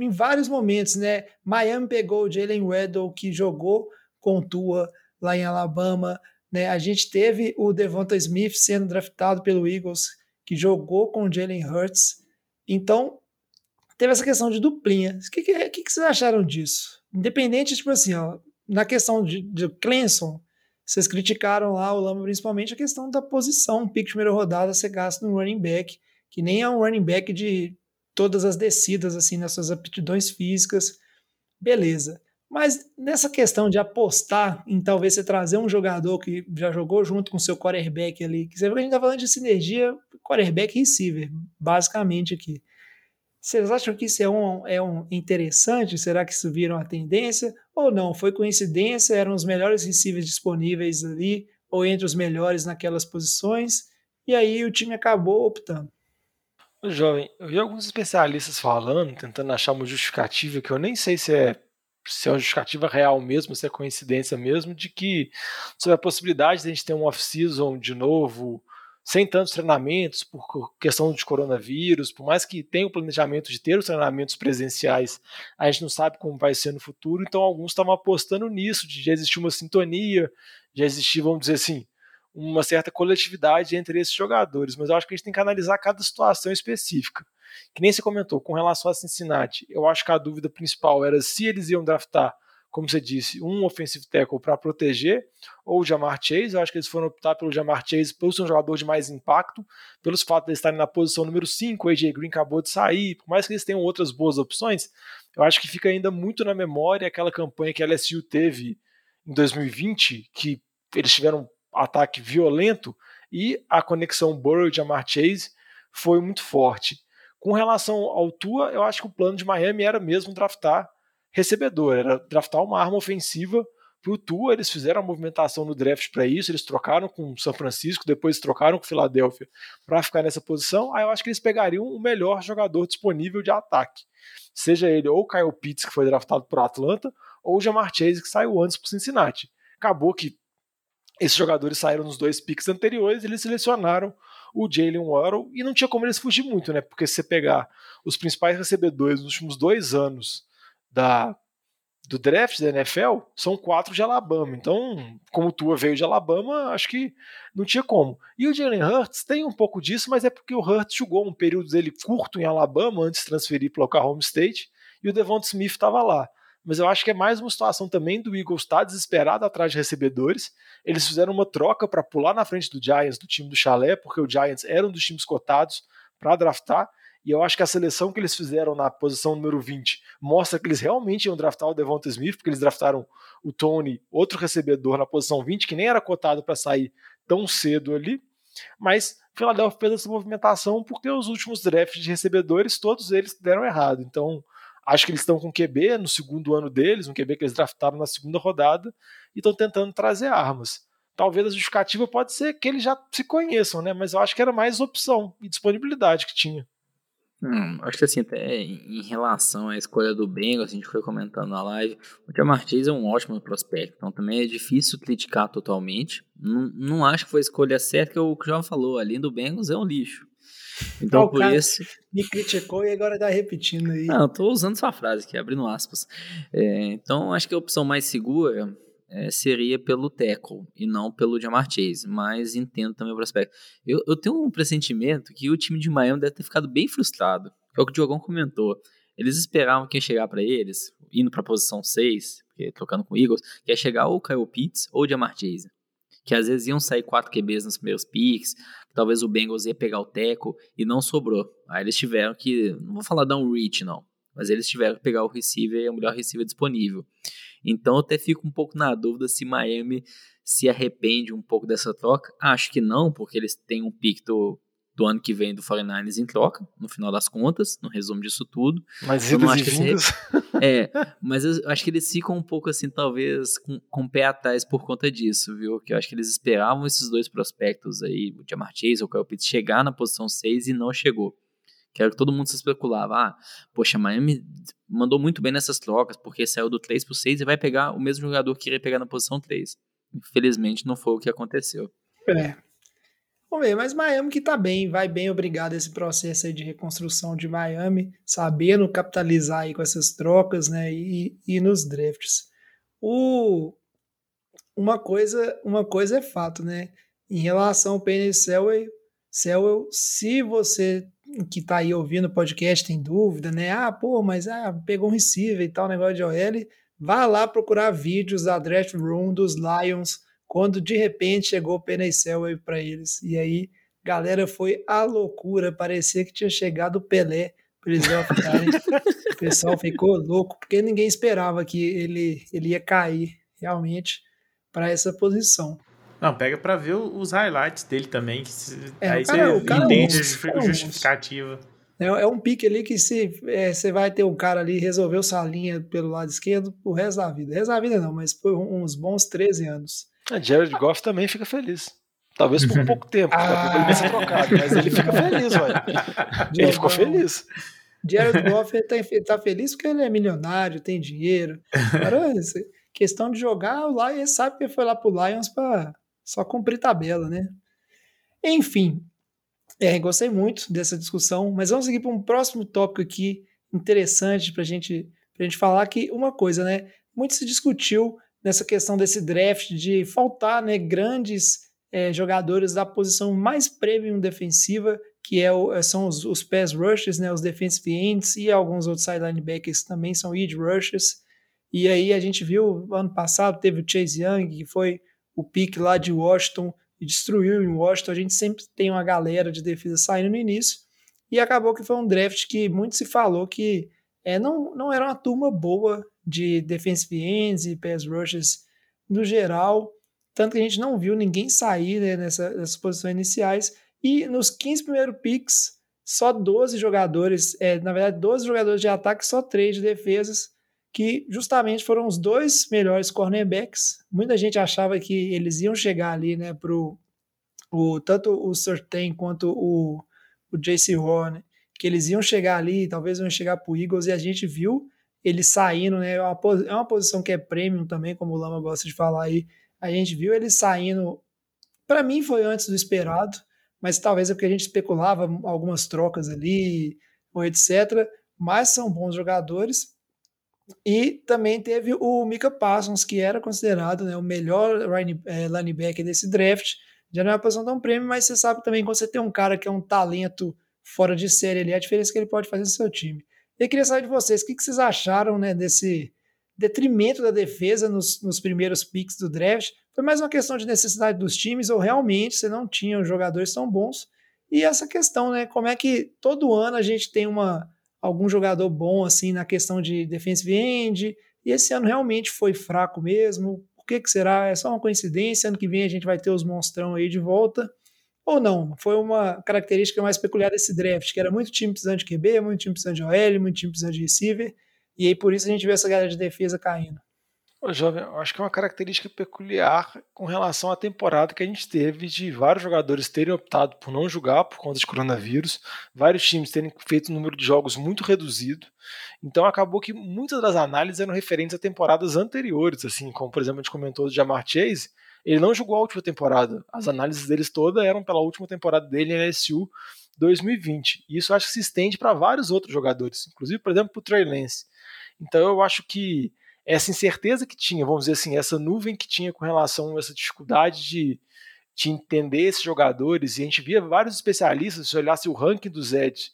[SPEAKER 2] em vários momentos, né, Miami pegou o Jalen Weddle, que jogou com Tua lá em Alabama, né, a gente teve o Devonta Smith sendo draftado pelo Eagles, que jogou com o Jalen Hurts, então teve essa questão de duplinha. O que, que, que, vocês acharam disso? Independente, tipo assim, ó, na questão de, de Clemson, vocês criticaram lá o Lama principalmente a questão da posição, um pique de primeira rodada ser gasto no running back, que nem é um running back de todas as descidas, assim, nas suas aptidões físicas. Beleza. Mas nessa questão de apostar em talvez você trazer um jogador que já jogou junto com seu quarterback ali, que você vê que a gente tá falando de sinergia quarterback receiver, basicamente aqui. Vocês acham que isso é um, é um interessante? Será que isso vira uma tendência? Ou não? Foi coincidência? Eram os melhores receivers disponíveis ali, ou entre os melhores naquelas posições, e aí o time acabou optando.
[SPEAKER 1] Jovem, eu vi alguns especialistas falando, tentando achar uma justificativa que eu nem sei se é se é uma justificativa real mesmo, se é coincidência mesmo, de que sobre a possibilidade de a gente ter um off-season de novo, sem tantos treinamentos por questão de coronavírus, por mais que tenha o planejamento de ter os treinamentos presenciais, a gente não sabe como vai ser no futuro, então alguns estavam apostando nisso, de já existir uma sintonia, já existir, vamos dizer assim, uma certa coletividade entre esses jogadores, mas eu acho que a gente tem que analisar cada situação específica. Que nem se comentou, com relação a Cincinnati, eu acho que a dúvida principal era se eles iam draftar como você disse, um offensive tackle para proteger, ou o Jamar Chase. Eu acho que eles foram optar pelo Jamar Chase por ser um jogador de mais impacto, pelos fatos de estarem na posição número 5, o AJ Green acabou de sair, por mais que eles tenham outras boas opções, eu acho que fica ainda muito na memória aquela campanha que a LSU teve em 2020, que eles tiveram ataque violento e a conexão Burrow e Jamar Chase foi muito forte. Com relação ao Tua, eu acho que o plano de Miami era mesmo draftar recebedor, era draftar uma arma ofensiva para o Tua. Eles fizeram a movimentação no draft para isso, eles trocaram com São Francisco, depois trocaram com Filadélfia para ficar nessa posição. Aí eu acho que eles pegariam o melhor jogador disponível de ataque. Seja ele ou Kyle Pitts, que foi draftado por Atlanta, ou Jamar Chase, que saiu antes para Cincinnati. Acabou que esses jogadores saíram nos dois picks anteriores, eles selecionaram o Jalen Waddle e não tinha como eles fugir muito, né? Porque se você pegar os principais recebedores nos últimos dois anos da, do draft da NFL são quatro de Alabama. Então, como Tua veio de Alabama, acho que não tinha como. E o Jalen Hurts tem um pouco disso, mas é porque o Hurts jogou um período dele curto em Alabama antes de transferir para o Oklahoma State e o Devonta Smith estava lá. Mas eu acho que é mais uma situação também do Eagles estar tá desesperado atrás de recebedores. Eles fizeram uma troca para pular na frente do Giants, do time do Chalé, porque o Giants era um dos times cotados para draftar. E eu acho que a seleção que eles fizeram na posição número 20 mostra que eles realmente iam draftar o Devonta Smith, porque eles draftaram o Tony, outro recebedor, na posição 20, que nem era cotado para sair tão cedo ali. Mas Philadelphia fez essa movimentação porque os últimos drafts de recebedores, todos eles deram errado. Então, acho que eles estão com QB no segundo ano deles, um QB que eles draftaram na segunda rodada, e estão tentando trazer armas. Talvez a justificativa pode ser que eles já se conheçam, né? Mas eu acho que era mais opção e disponibilidade que tinha.
[SPEAKER 3] Hum, acho que assim, até em relação à escolha do Bengals, a gente foi comentando na live, o Jamar Chase é um ótimo prospecto, então também é difícil criticar totalmente. Não, não acho que foi a escolha certa, que o que o João falou, além do Bengals é um lixo. Então, por isso.
[SPEAKER 2] Me criticou e agora tá repetindo aí.
[SPEAKER 3] Não, eu tô usando sua frase aqui, abrindo aspas. É, então, acho que a opção mais segura é, seria pelo tackle e não pelo Jamar Chase, mas entendo também o prospecto. Eu, eu tenho um pressentimento que o time de Miami deve ter ficado bem frustrado, é o que o Diogão comentou. Eles esperavam que ia chegar para eles, indo para a posição 6, trocando com o Eagles, que ia chegar ou o Kyle Pitts ou o Jamar Chase. Que às vezes iam sair 4 QBs nos primeiros picks, talvez o Bengals ia pegar o teco e não sobrou. Aí eles tiveram que, não vou falar dar um reach não, mas eles tiveram que pegar o receiver, o melhor receiver disponível. Então eu até fico um pouco na dúvida se Miami se arrepende um pouco dessa troca. Acho que não, porque eles têm um pick do, do ano que vem do 49ers em troca, no final das contas, no resumo disso tudo.
[SPEAKER 1] Mas eu não acho que
[SPEAKER 3] se... É, mas eu acho que eles ficam um pouco assim, talvez, com, com o pé atrás por conta disso, viu? Que eu acho que eles esperavam esses dois prospectos aí, o Jamar Chase ou o Kyle Pitts, chegar na posição 6 e não chegou. que era que todo mundo se especulava. Ah, poxa, Miami mandou muito bem nessas trocas, porque saiu do 3 pro 6 e vai pegar o mesmo jogador que iria pegar na posição 3. Infelizmente não foi o que aconteceu.
[SPEAKER 2] É. Vamos ver, mas Miami que tá bem, vai bem, obrigado esse processo aí de reconstrução de Miami, sabendo capitalizar aí com essas trocas, né, e, e nos drafts. O, uma coisa, uma coisa é fato, né, em relação ao Penny Selway, Selway, se você que tá aí ouvindo o podcast tem dúvida, né, ah, pô, mas ah, pegou um receiver e tal, negócio de OL, vá lá procurar vídeos da draft room dos Lions, quando de repente chegou o Penny Selway para eles. E aí, galera, foi a loucura. Parecia que tinha chegado o Pelé para eles draftarem. o pessoal ficou louco, porque ninguém esperava que ele, ele ia cair realmente para essa posição.
[SPEAKER 4] Não, pega para ver os highlights dele também, que
[SPEAKER 2] É,
[SPEAKER 4] aí
[SPEAKER 2] cara-
[SPEAKER 4] você
[SPEAKER 2] é um
[SPEAKER 4] entende
[SPEAKER 2] é
[SPEAKER 4] a
[SPEAKER 2] um
[SPEAKER 4] justificativa.
[SPEAKER 2] É, é um pique ali que se é, você vai ter um cara ali resolveu sua linha pelo lado esquerdo o resto da vida. O resto da vida não, mas por uns bons 13 anos.
[SPEAKER 1] A Jared Goff também fica feliz. Talvez por pouco tempo, daqui a pouco ele vai ser trocado, mas ele fica feliz, olha. Ele ficou feliz.
[SPEAKER 2] Jared Goff ele tá, ele tá feliz porque ele é milionário, tem dinheiro. Agora, questão de jogar, o Lions sabe que foi lá pro Lions pra só cumprir tabela, né? Enfim, é, gostei muito dessa discussão, mas vamos seguir para um próximo tópico aqui interessante para gente, a gente falar que uma coisa, né? Muito se discutiu nessa questão desse draft de faltar né, grandes é, jogadores da posição mais premium defensiva, que é o- são os, os pass rushers, né, os defensive ends e alguns outros side linebackers que também são edge rushers. E aí a gente viu ano passado teve o Chase Young, que foi o pick lá de Washington e destruiu em Washington. A gente sempre tem uma galera de defesa saindo no início. E acabou que foi um draft que muito se falou que é, não, não era uma turma boa de defensive ends e pass rushers no geral. Tanto que a gente não viu ninguém sair né, nessa, nessas posições iniciais. E nos 15 primeiros picks, só 12 jogadores, é, na verdade, 12 jogadores de ataque, só 3 de defesas, que justamente foram os dois melhores cornerbacks. Muita gente achava que eles iam chegar ali, né, pro o, tanto o Surtain quanto o, o JC Horn, que eles iam chegar ali, talvez iam chegar pro Eagles, e a gente viu eles saindo, né, é é uma posição que é premium também, como o Lama gosta de falar aí, a gente viu eles saindo, para mim foi antes do esperado, mas talvez é porque a gente especulava algumas trocas ali, ou etc. Mas são bons jogadores. E também teve o Mika Parsons, que era considerado né, o melhor eh, linebacker desse draft. Já não é uma posição tão prêmio, mas você sabe também quando você tem um cara que é um talento fora de série ali, a diferença que ele pode fazer no seu time. Eu queria saber de vocês, o que, vocês acharam né, desse detrimento da defesa nos, nos primeiros picks do draft? Foi mais uma questão de necessidade dos times ou realmente você não tinha jogadores tão bons? E essa questão, né? Como é que todo ano a gente tem uma, algum jogador bom assim na questão de defensive end, e esse ano realmente foi fraco mesmo. Por que, que será? É só uma coincidência? Ano que vem a gente vai ter os monstrão aí de volta. Ou não? Foi uma característica mais peculiar desse draft, que era muito time precisando de QB, muito time precisando de OL, muito time precisando de receiver, e aí por isso a gente vê essa galera de defesa caindo.
[SPEAKER 1] Ô, jovem, eu acho que é uma característica peculiar com relação à temporada que a gente teve de vários jogadores terem optado por não jogar por conta de coronavírus, vários times terem feito um número de jogos muito reduzido. Então acabou que muitas das análises eram referentes a temporadas anteriores, assim, como por exemplo a gente comentou do Jamar Chase, ele não jogou a última temporada. As análises deles todas eram pela última temporada dele em LSU 2020. E isso acho que se estende para vários outros jogadores, inclusive, por exemplo, para o Trey Lance. Então eu acho que essa incerteza que tinha, vamos dizer assim, essa nuvem que tinha com relação a essa dificuldade de, de entender esses jogadores, e a gente via vários especialistas, se olhasse o ranking dos Ed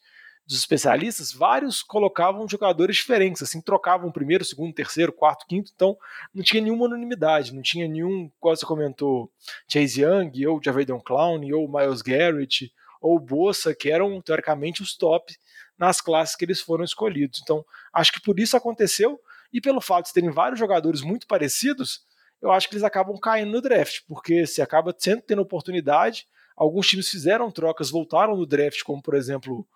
[SPEAKER 1] dos especialistas, vários colocavam jogadores diferentes, assim, trocavam primeiro, segundo, terceiro, quarto, quinto, então não tinha nenhuma unanimidade, não tinha nenhum, como você comentou, Chase Young, ou Javedon Clown, ou Miles Garrett, ou Bossa, que eram, teoricamente, os top nas classes que eles foram escolhidos. Então, acho que por isso aconteceu, e pelo fato de terem vários jogadores muito parecidos, eu acho que eles acabam caindo no draft, porque se acaba sempre tendo oportunidade. Alguns times fizeram trocas, voltaram no draft, como por exemplo,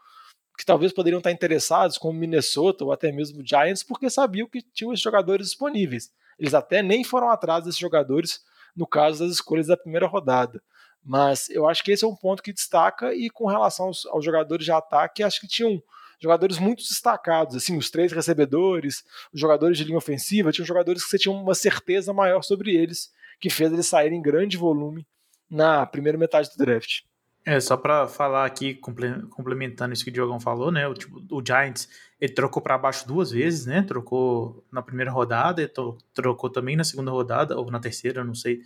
[SPEAKER 1] que talvez poderiam estar interessados, como Minnesota ou até mesmo Giants, porque sabiam que tinham esses jogadores disponíveis. Eles até nem foram atrás desses jogadores no caso das escolhas da primeira rodada. Mas eu acho que esse é um ponto que destaca, e com relação aos, aos jogadores de ataque, acho que tinham jogadores muito destacados, assim, os três recebedores, os jogadores de linha ofensiva, tinham jogadores que você tinha uma certeza maior sobre eles, que fez eles saírem em grande volume na primeira metade do draft.
[SPEAKER 4] É, só para falar aqui, complementando isso que o Diogão falou, né? O, tipo, o Giants, ele trocou para baixo duas vezes, né? Trocou na primeira rodada, trocou também na segunda rodada, ou na terceira, não sei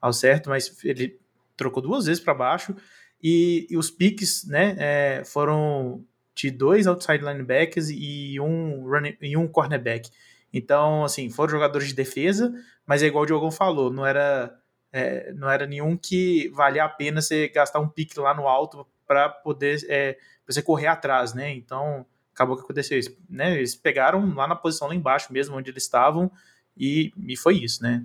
[SPEAKER 4] ao certo, mas ele trocou duas vezes para baixo. E, e, os picks, né, é, foram de dois outside linebackers e um, running, e um cornerback. Então, assim, foram jogadores de defesa, mas é igual o Diogão falou, não era é, não era nenhum que valia a pena você gastar um pique lá no alto para poder é, pra você correr atrás, né? Então acabou que aconteceu isso, né? Eles pegaram lá na posição lá embaixo mesmo onde eles estavam e, e foi isso, né?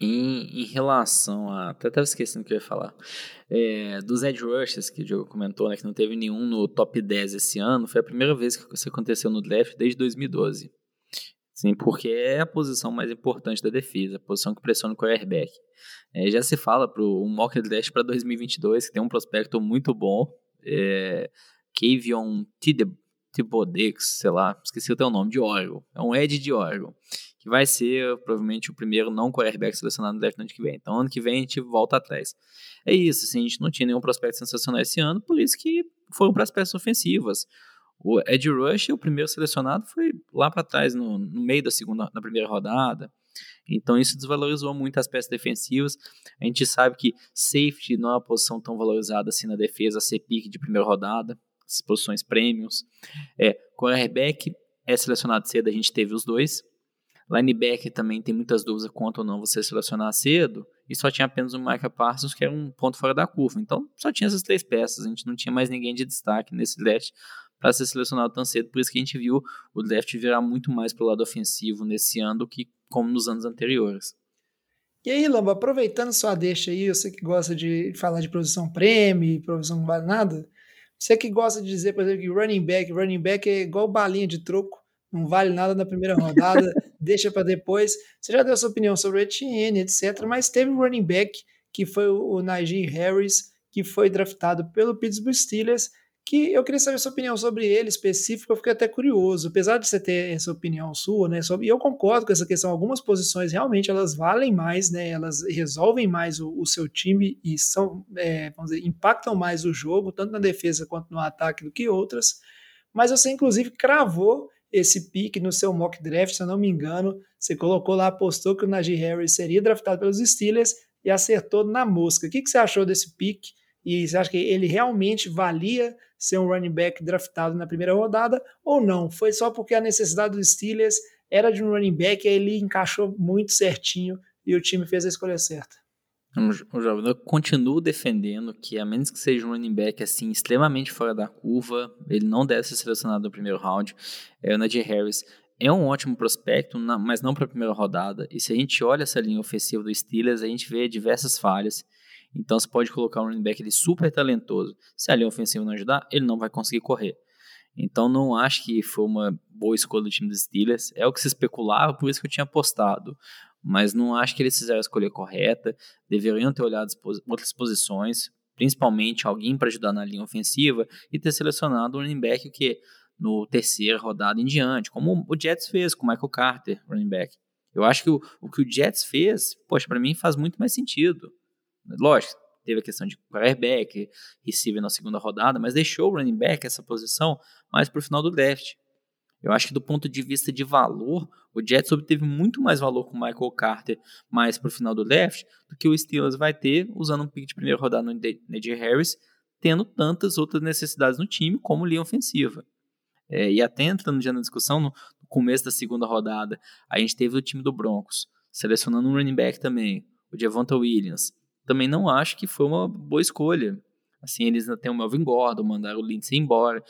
[SPEAKER 3] Em, em, relação a. Até estava esquecendo o que eu ia falar. É, dos Edge Rushers, que o Diogo comentou, né, que não teve nenhum no top 10 esse ano, foi a primeira vez que isso aconteceu no draft desde 2012. Sim, porque é a posição mais importante da defesa, a posição que pressiona o quarterback. É, já se fala para um mock draft para 2022 que tem um prospecto muito bom, é, Kavion Thibodex, sei lá, esqueci o teu nome, de Oregon. É um Ed de Oregon, que vai ser provavelmente o primeiro não quarterback selecionado no draft no ano que vem. Então, ano que vem a gente volta atrás. É isso, assim, a gente não tinha nenhum prospecto sensacional esse ano, por isso que foram para as peças ofensivas. O Ed Rush, o primeiro selecionado, foi lá para trás, no, no, meio da segunda, da primeira rodada. Então isso desvalorizou muito as peças defensivas. A gente sabe que safety não é uma posição tão valorizada assim na defesa, ser pique de primeira rodada, as posições premiums. É, quarterback é selecionado cedo, a gente teve os dois. Linebacker também tem muitas dúvidas quanto ou não você selecionar cedo. E só tinha apenas o Micah Parsons, que era um ponto fora da curva. Então só tinha essas três peças. A gente não tinha mais ninguém de destaque nesse draft para ser selecionado tão cedo. Por isso que a gente viu o draft virar muito mais para o lado ofensivo nesse ano do que como nos anos anteriores.
[SPEAKER 2] E aí, Lamba, aproveitando sua deixa aí, você que gosta de falar de produção prêmio, produção não vale nada, você que gosta de dizer, por exemplo, que running back, running back é igual balinha de troco, não vale nada na primeira rodada, deixa para depois. Você já deu sua opinião sobre o Etienne, etc., mas teve um running back que foi o Najee Harris, que foi draftado pelo Pittsburgh Steelers, que eu queria saber sua opinião sobre ele específico, eu fiquei até curioso, apesar de você ter essa opinião sua, né, sobre, e eu concordo com essa questão, algumas posições realmente elas valem mais, né, elas resolvem mais o, o seu time e são, é, vamos dizer, impactam mais o jogo, tanto na defesa quanto no ataque do que outras, mas você inclusive cravou esse pique no seu mock draft, se eu não me engano, você colocou lá, apostou que o Najee Harris seria draftado pelos Steelers e acertou na mosca. O que, que você achou desse pique? E você acha que ele realmente valia ser um running back draftado na primeira rodada ou não? Foi só porque a necessidade dos Steelers era de um running back e ele encaixou muito certinho e o time fez a escolha certa.
[SPEAKER 3] O jovem, eu continuo defendendo que, a menos que seja um running back assim extremamente fora da curva, ele não deve ser selecionado no primeiro round. É, o Najee Harris é um ótimo prospecto, mas não para a primeira rodada. E se a gente olha essa linha ofensiva do Steelers, a gente vê diversas falhas. Então você pode colocar um running back ele super talentoso. Se a linha ofensiva não ajudar, ele não vai conseguir correr. Então não acho que foi uma boa escolha do time dos Steelers. É o que se especulava, por isso que eu tinha apostado. Mas não acho que eles fizeram a escolha correta. Deveriam ter olhado outras posições, principalmente alguém para ajudar na linha ofensiva e ter selecionado um running back que no terceira rodada em diante, como o Jets fez com o Michael Carter, running back. Eu acho que o, o que o Jets fez, poxa, para mim faz muito mais sentido. Lógico, teve a questão de quarterback, receiver na segunda rodada, mas deixou o running back essa posição mais para o final do draft. Eu acho que do ponto de vista de valor, o Jets obteve muito mais valor com o Michael Carter mais para o final do draft do que o Steelers vai ter usando um pick de primeira rodada no Najee Harris, tendo tantas outras necessidades no time como linha ofensiva. É, e até entrando já na discussão, no, começo da segunda rodada, a gente teve o time do Broncos selecionando um running back também, o Javonta Williams, também não acho que foi uma boa escolha. Assim, eles ainda têm o Melvin Gordon, mandaram o Lindsay embora.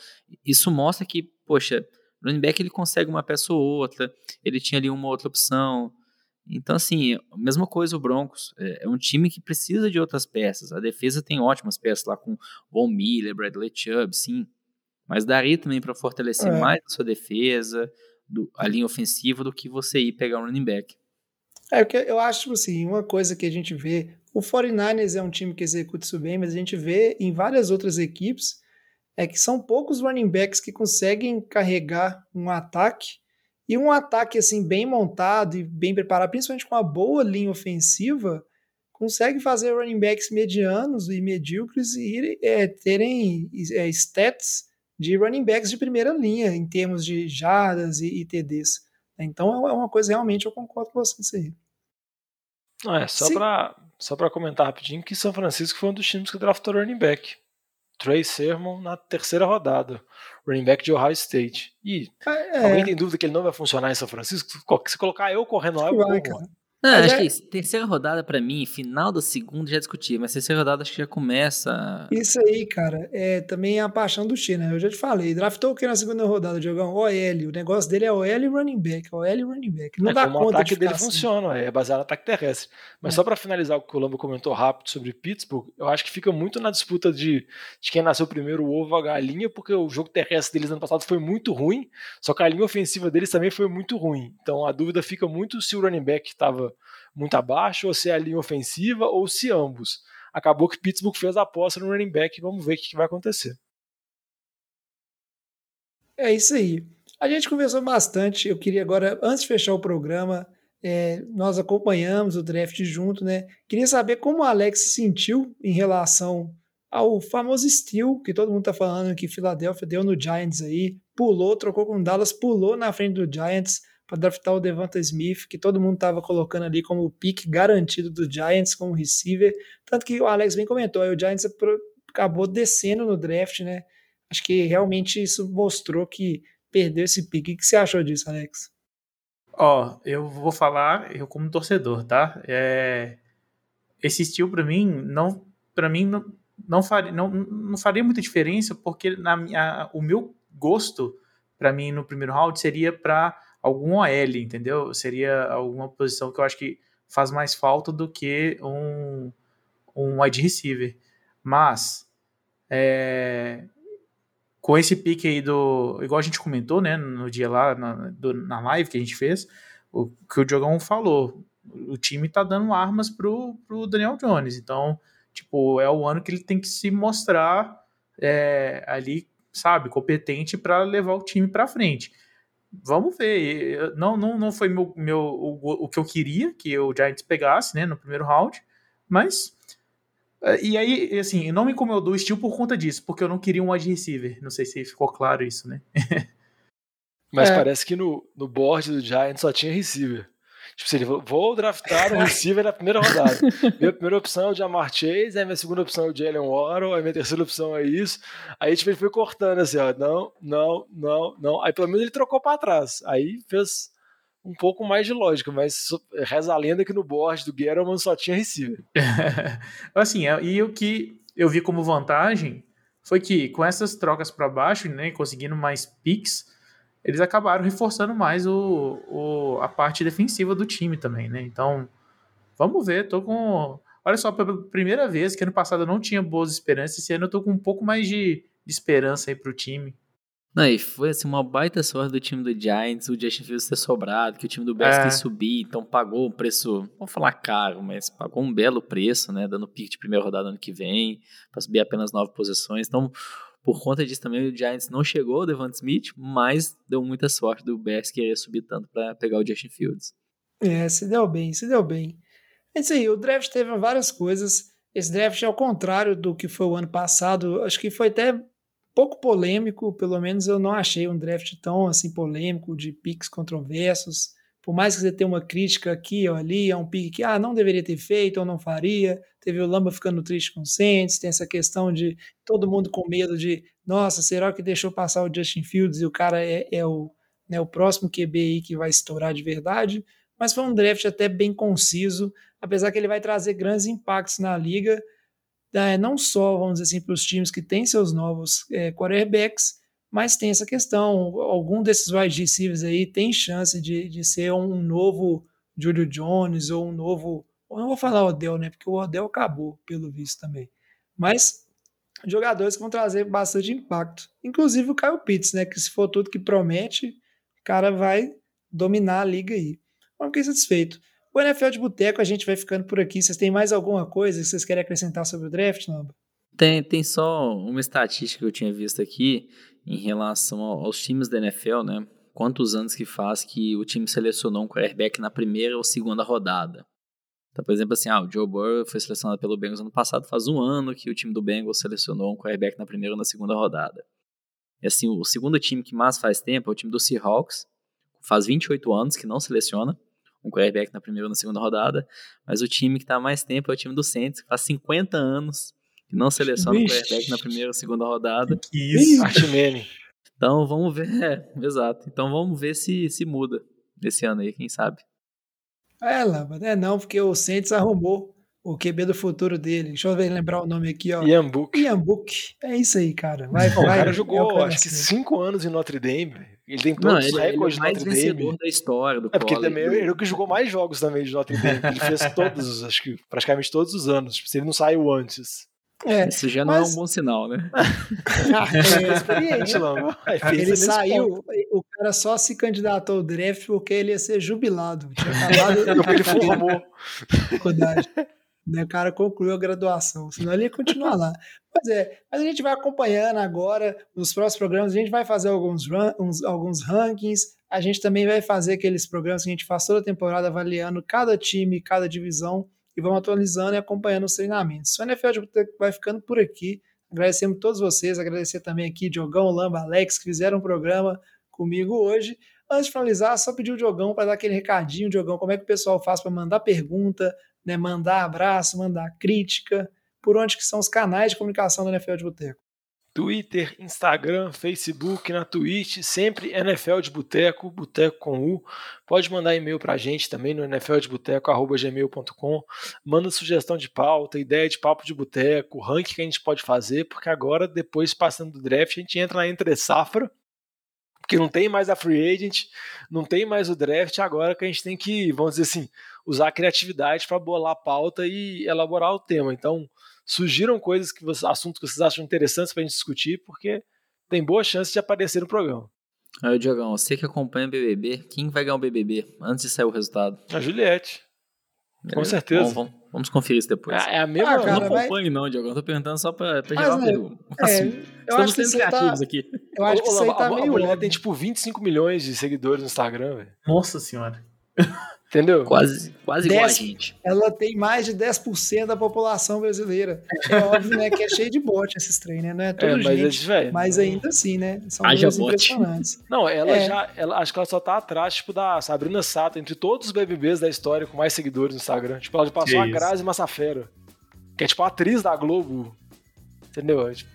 [SPEAKER 3] Isso mostra que, poxa, o running back ele consegue uma peça ou outra, ele tinha ali uma outra opção. Então, assim, mesma coisa o Broncos. É, é um time que precisa de outras peças. A defesa tem ótimas peças lá com Von Miller, Bradley Chubb, sim. Mas daria também para fortalecer é. mais a sua defesa, do, a linha ofensiva, do que você ir pegar um running back.
[SPEAKER 2] É, eu acho, assim, uma coisa que a gente vê O 49ers é um time que executa isso bem, mas a gente vê em várias outras equipes é que são poucos running backs que conseguem carregar um ataque e um ataque assim bem montado e bem preparado, principalmente com uma boa linha ofensiva, consegue fazer running backs medianos e medíocres e é, terem é, stats de running backs de primeira linha em termos de jardas e, e TDs. Então é uma coisa realmente eu concordo com você isso aí.
[SPEAKER 1] Não, é só para só para comentar rapidinho que São Francisco foi um dos times que draftou running back. Trey Sermon na terceira rodada, running back de Ohio State. E é, alguém tem dúvida que ele não vai funcionar em São Francisco? Se colocar eu correndo lá, eu corro.
[SPEAKER 3] Não, acho é... que terceira rodada para mim, final da segunda já discutia, mas terceira rodada acho que já começa.
[SPEAKER 2] Isso aí, cara, é também a paixão do China. Eu já te falei, draftou o que na segunda rodada, Diogão? OL. O negócio dele é OL e running back, OL e running back. Não
[SPEAKER 1] é,
[SPEAKER 2] dá conta
[SPEAKER 1] o ataque
[SPEAKER 2] de
[SPEAKER 1] dele
[SPEAKER 2] assim.
[SPEAKER 1] funciona, é baseado no ataque terrestre. Mas é. só para finalizar o que o Colombo comentou rápido sobre Pittsburgh, eu acho que fica muito na disputa de, de quem nasceu primeiro, o ovo ou a galinha, porque o jogo terrestre deles ano passado foi muito ruim, só que a linha ofensiva deles também foi muito ruim. Então a dúvida fica muito se o running back estava muito abaixo, ou se é a linha ofensiva, ou se ambos. Acabou que Pittsburgh fez a aposta no running back, vamos ver o que vai acontecer.
[SPEAKER 2] É isso aí. A gente conversou bastante. Eu queria agora, antes de fechar o programa, é, nós acompanhamos o draft junto, né? Queria saber como o Alex se sentiu em relação ao famoso Steel, que todo mundo tá falando que Philadelphia deu no Giants aí, pulou, trocou com Dallas, pulou na frente do Giants para draftar o Devonta Smith, que todo mundo estava colocando ali como pick garantido do Giants como receiver. Tanto que o Alex bem comentou, o Giants acabou descendo no draft, né? Acho que realmente isso mostrou que perdeu esse pick. O que você achou disso, Alex?
[SPEAKER 4] Ó, oh, eu vou falar, eu como torcedor, tá? É, esse estilo para mim não, para mim não, não faria, não, não faria muita diferença porque na minha, o meu gosto para mim no primeiro round seria para algum OL, entendeu? Seria alguma posição que eu acho que faz mais falta do que um, um wide receiver. Mas, é, com esse pique aí do. Igual a gente comentou, né, no dia lá, na, do, na live que a gente fez, o que o Diogão falou. O time tá dando armas pro, pro Daniel Jones. Então, tipo, é o ano que ele tem que se mostrar é, ali, sabe, competente para levar o time para frente vamos ver. Não, não, não foi meu, meu, o, o que eu queria que o Giants pegasse, né, no primeiro round, mas. É, e aí, assim, não me incomodou o estilo por conta disso, porque eu não queria um wide receiver. Não sei se ficou claro isso, né?
[SPEAKER 1] mas é. parece que no, no board do Giants só tinha receiver. Tipo, se ele vou draftar o receiver na primeira rodada. minha primeira opção é o Jamar Chase, aí minha segunda opção é o Jalen Waddle, aí minha terceira opção é isso. Aí, tipo, ele foi cortando assim, ó, não, não, não, não. Aí pelo menos ele trocou para trás. Aí fez um pouco mais de lógica, mas reza a lenda que no board do Gettleman só tinha receiver.
[SPEAKER 4] assim, é, e o que eu vi como vantagem foi que com essas trocas para baixo, né, conseguindo mais picks, eles acabaram reforçando mais o, o, a parte defensiva do time também, né? Então, vamos ver. Tô com. Olha só, pela primeira vez que ano passado eu não tinha boas esperanças, esse ano eu tô com um pouco mais de, de esperança aí pro time.
[SPEAKER 3] Não, e foi assim, uma baita sorte do time do Giants, o Justin Fields ter sobrado, que o time do Bears é. subir, então pagou um preço, vamos falar caro, mas pagou um belo preço, né? Dando pique de primeira rodada ano que vem, para subir apenas nove posições. Então, por conta disso também o Giants não chegou ao Devante Smith, mas deu muita sorte do Bears querer subir tanto para pegar o Justin Fields.
[SPEAKER 2] É, se deu bem, se deu bem. É isso aí, o draft teve várias coisas. Esse draft, ao contrário do que foi o ano passado, acho que foi até pouco polêmico, pelo menos eu não achei um draft tão assim polêmico, de picks controversos. Por mais que você tenha uma crítica aqui ou ali, é um pique que ah, não deveria ter feito ou não faria. Teve o Lamba ficando triste com o Saints, tem essa questão de todo mundo com medo de, nossa, será que deixou passar o Justin Fields e o cara é, é o, né, o próximo QB aí que vai estourar de verdade? Mas foi um draft até bem conciso, apesar que ele vai trazer grandes impactos na liga, não só, vamos dizer assim, para os times que têm seus novos é, quarterbacks, mas tem essa questão, algum desses wide receivers aí tem chance de, de ser um novo Julio Jones ou um novo eu não vou falar Odell, né? Porque o Odell acabou, pelo visto também. Mas jogadores que vão trazer bastante impacto. Inclusive o Kyle Pitts, né? Que se for tudo que promete, o cara vai dominar a liga aí. Vamos fiquei satisfeito. O NFL de Boteco, a gente vai ficando por aqui. Vocês têm mais alguma coisa que vocês querem acrescentar sobre o draft, Lamba?
[SPEAKER 3] Tem, tem só uma estatística que eu tinha visto aqui em relação aos times da NFL, né? Quantos anos que faz que o time selecionou um quarterback na primeira ou segunda rodada? Então, por exemplo, assim, ah, o Joe Burrow foi selecionado pelo Bengals ano passado, faz um ano que o time do Bengals selecionou um quarterback na primeira ou na segunda rodada. E assim, o segundo time que mais faz tempo é o time do Seahawks, faz 28 anos que não seleciona um quarterback na primeira ou na segunda rodada, mas o time que está mais tempo é o time do Saints, que faz 50 anos que não seleciona um quarterback na primeira ou segunda rodada.
[SPEAKER 4] Que isso?
[SPEAKER 1] Archimene.
[SPEAKER 3] Então vamos ver, é, exato. Então vamos ver se se muda esse ano aí, quem sabe.
[SPEAKER 2] É, Lamba, é não, porque o Saints arrumou o QB do futuro dele. Deixa eu ver, lembrar o nome aqui, ó.
[SPEAKER 1] Ian Book.
[SPEAKER 2] Ian Book. É isso aí, cara. Vai,
[SPEAKER 1] Não, o
[SPEAKER 2] vai.
[SPEAKER 1] cara
[SPEAKER 2] é
[SPEAKER 1] jogou,
[SPEAKER 2] o cara
[SPEAKER 1] acho que cinco anos em Notre Dame. Ele tem
[SPEAKER 3] Não,
[SPEAKER 1] todos
[SPEAKER 3] ele,
[SPEAKER 1] os
[SPEAKER 3] ele é
[SPEAKER 1] recordes
[SPEAKER 3] o
[SPEAKER 1] de
[SPEAKER 3] mais
[SPEAKER 1] Notre
[SPEAKER 3] vencedor
[SPEAKER 1] Dame.
[SPEAKER 3] da história do
[SPEAKER 1] É porque ele,
[SPEAKER 3] college.
[SPEAKER 1] também, ele é o que jogou mais jogos também de Notre Dame. Ele fez todos, acho que praticamente todos os anos. Tipo, se ele não saiu antes.
[SPEAKER 2] É,
[SPEAKER 3] Isso já não
[SPEAKER 2] Mas-
[SPEAKER 3] é um bom sinal, né?
[SPEAKER 2] é experiente.
[SPEAKER 1] Não, aí pensa
[SPEAKER 2] Ele saiu, o cara só se candidatou ao draft porque ele ia ser jubilado. Tinha
[SPEAKER 1] Não, ele formou.
[SPEAKER 2] faculdade. Né, O cara concluiu a graduação, senão ele ia continuar lá. Pois é, mas a gente vai acompanhando agora, nos próximos programas, a gente vai fazer alguns, ran- uns- alguns rankings, a gente também vai fazer aqueles programas que a gente faz toda a temporada avaliando cada time, cada divisão, e vamos atualizando e acompanhando os treinamentos. O NFL vai ficando por aqui. Agradecemos todos vocês, agradecer também aqui Diogão, Lamba, Alex, que fizeram um programa comigo hoje. Antes de finalizar, só pedir o Diogão para dar aquele recadinho, Diogão, como é que o pessoal faz para mandar pergunta, né, mandar abraço, mandar crítica, por onde que são os canais de comunicação do NFL de Boteco.
[SPEAKER 1] Twitter, Instagram, Facebook, na Twitch, sempre NFL de Boteco, Boteco com U. Pode mandar e-mail pra gente também no nfldeboteco.gmail.com. Manda sugestão de pauta, ideia de papo de boteco, ranking que a gente pode fazer, porque agora, depois passando do draft, a gente entra na entre safra, porque não tem mais a free agent, não tem mais o draft, agora que a gente tem que, vamos dizer assim, usar a criatividade para bolar a pauta e elaborar o tema. Então, sugiram coisas que vocês, assuntos que vocês acham interessantes para a gente discutir, porque tem boa chance de aparecer no programa.
[SPEAKER 3] Aí, Diogão, você que acompanha o BBB, quem vai ganhar o BBB antes de sair o resultado?
[SPEAKER 1] A Juliette. Com
[SPEAKER 3] É,
[SPEAKER 1] certeza.
[SPEAKER 3] bom, vamos, vamos conferir isso depois.
[SPEAKER 1] É, é a mesma.
[SPEAKER 2] Ah,
[SPEAKER 3] Eu
[SPEAKER 2] cara,
[SPEAKER 3] não
[SPEAKER 2] vai-
[SPEAKER 3] acompanho, não, Diogão. Tô perguntando só pra, pra
[SPEAKER 2] Mas,
[SPEAKER 3] gerar
[SPEAKER 2] né, É, eu
[SPEAKER 3] Estamos
[SPEAKER 2] acho que
[SPEAKER 3] sendo
[SPEAKER 2] tá,
[SPEAKER 3] criativos aqui.
[SPEAKER 2] eu acho que isso aí
[SPEAKER 1] a-
[SPEAKER 2] tá
[SPEAKER 1] a, a
[SPEAKER 2] meio
[SPEAKER 1] mulher
[SPEAKER 2] óbvio.
[SPEAKER 1] tem tipo 25 milhões de seguidores no Instagram, velho.
[SPEAKER 4] Nossa senhora.
[SPEAKER 1] Entendeu?
[SPEAKER 3] Quase, quase igual a gente.
[SPEAKER 2] Ela tem mais de 10% da população brasileira. É óbvio, né, que é cheio de bot esses trem, né? Não é tudo
[SPEAKER 1] É, mas, é,
[SPEAKER 2] gente,
[SPEAKER 1] velho,
[SPEAKER 2] mas ainda assim, né? São
[SPEAKER 3] Haja
[SPEAKER 2] impressionantes.
[SPEAKER 1] Não, ela
[SPEAKER 2] É.
[SPEAKER 1] já. Ela, acho que ela só tá atrás, tipo, da Sabrina Sato, entre todos os BBBs da história com mais seguidores no Instagram. Tipo, ela já passou
[SPEAKER 4] Que
[SPEAKER 1] a. Grazi Massafera. Que é tipo a atriz da Globo. Entendeu? É, tipo,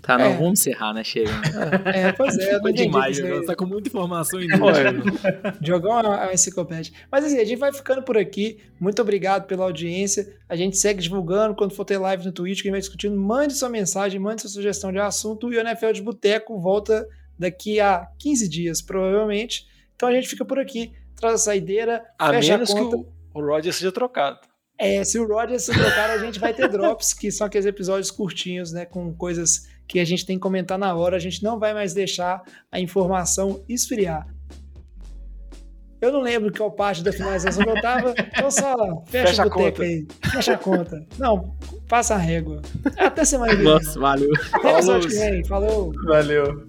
[SPEAKER 3] Tá, não,
[SPEAKER 2] É.
[SPEAKER 3] vamos encerrar, né? Chega.
[SPEAKER 2] É, pois é, eu não
[SPEAKER 3] Foi demais. Você tá com muita informação.
[SPEAKER 2] Diogão é uma é uma enciclopédia. Mas assim, a gente vai ficando por aqui. Muito obrigado pela audiência. A gente segue divulgando. Quando for ter live no Twitch, quem vai discutindo, mande sua mensagem, mande sua sugestão de assunto. E o NFL de Boteco volta daqui a 15 dias, provavelmente. Então a gente fica por aqui. Traz a saideira,
[SPEAKER 1] a
[SPEAKER 2] fecha
[SPEAKER 1] menos
[SPEAKER 2] a
[SPEAKER 1] que
[SPEAKER 2] conta.
[SPEAKER 1] o, o Roger seja trocado.
[SPEAKER 2] É, se o Roger se trocar, a gente vai ter drops, que são aqueles episódios curtinhos, né? Com coisas que a gente tem que comentar na hora. A gente não vai mais deixar a informação esfriar. Eu não lembro qual parte da finalização que eu tava, então só fecha,
[SPEAKER 1] Fecha a conta.
[SPEAKER 2] aí. Fecha a conta. Não, passa a régua. Até semana que vem.
[SPEAKER 3] Nossa, valeu.
[SPEAKER 2] Até vem. Falou.
[SPEAKER 4] Valeu.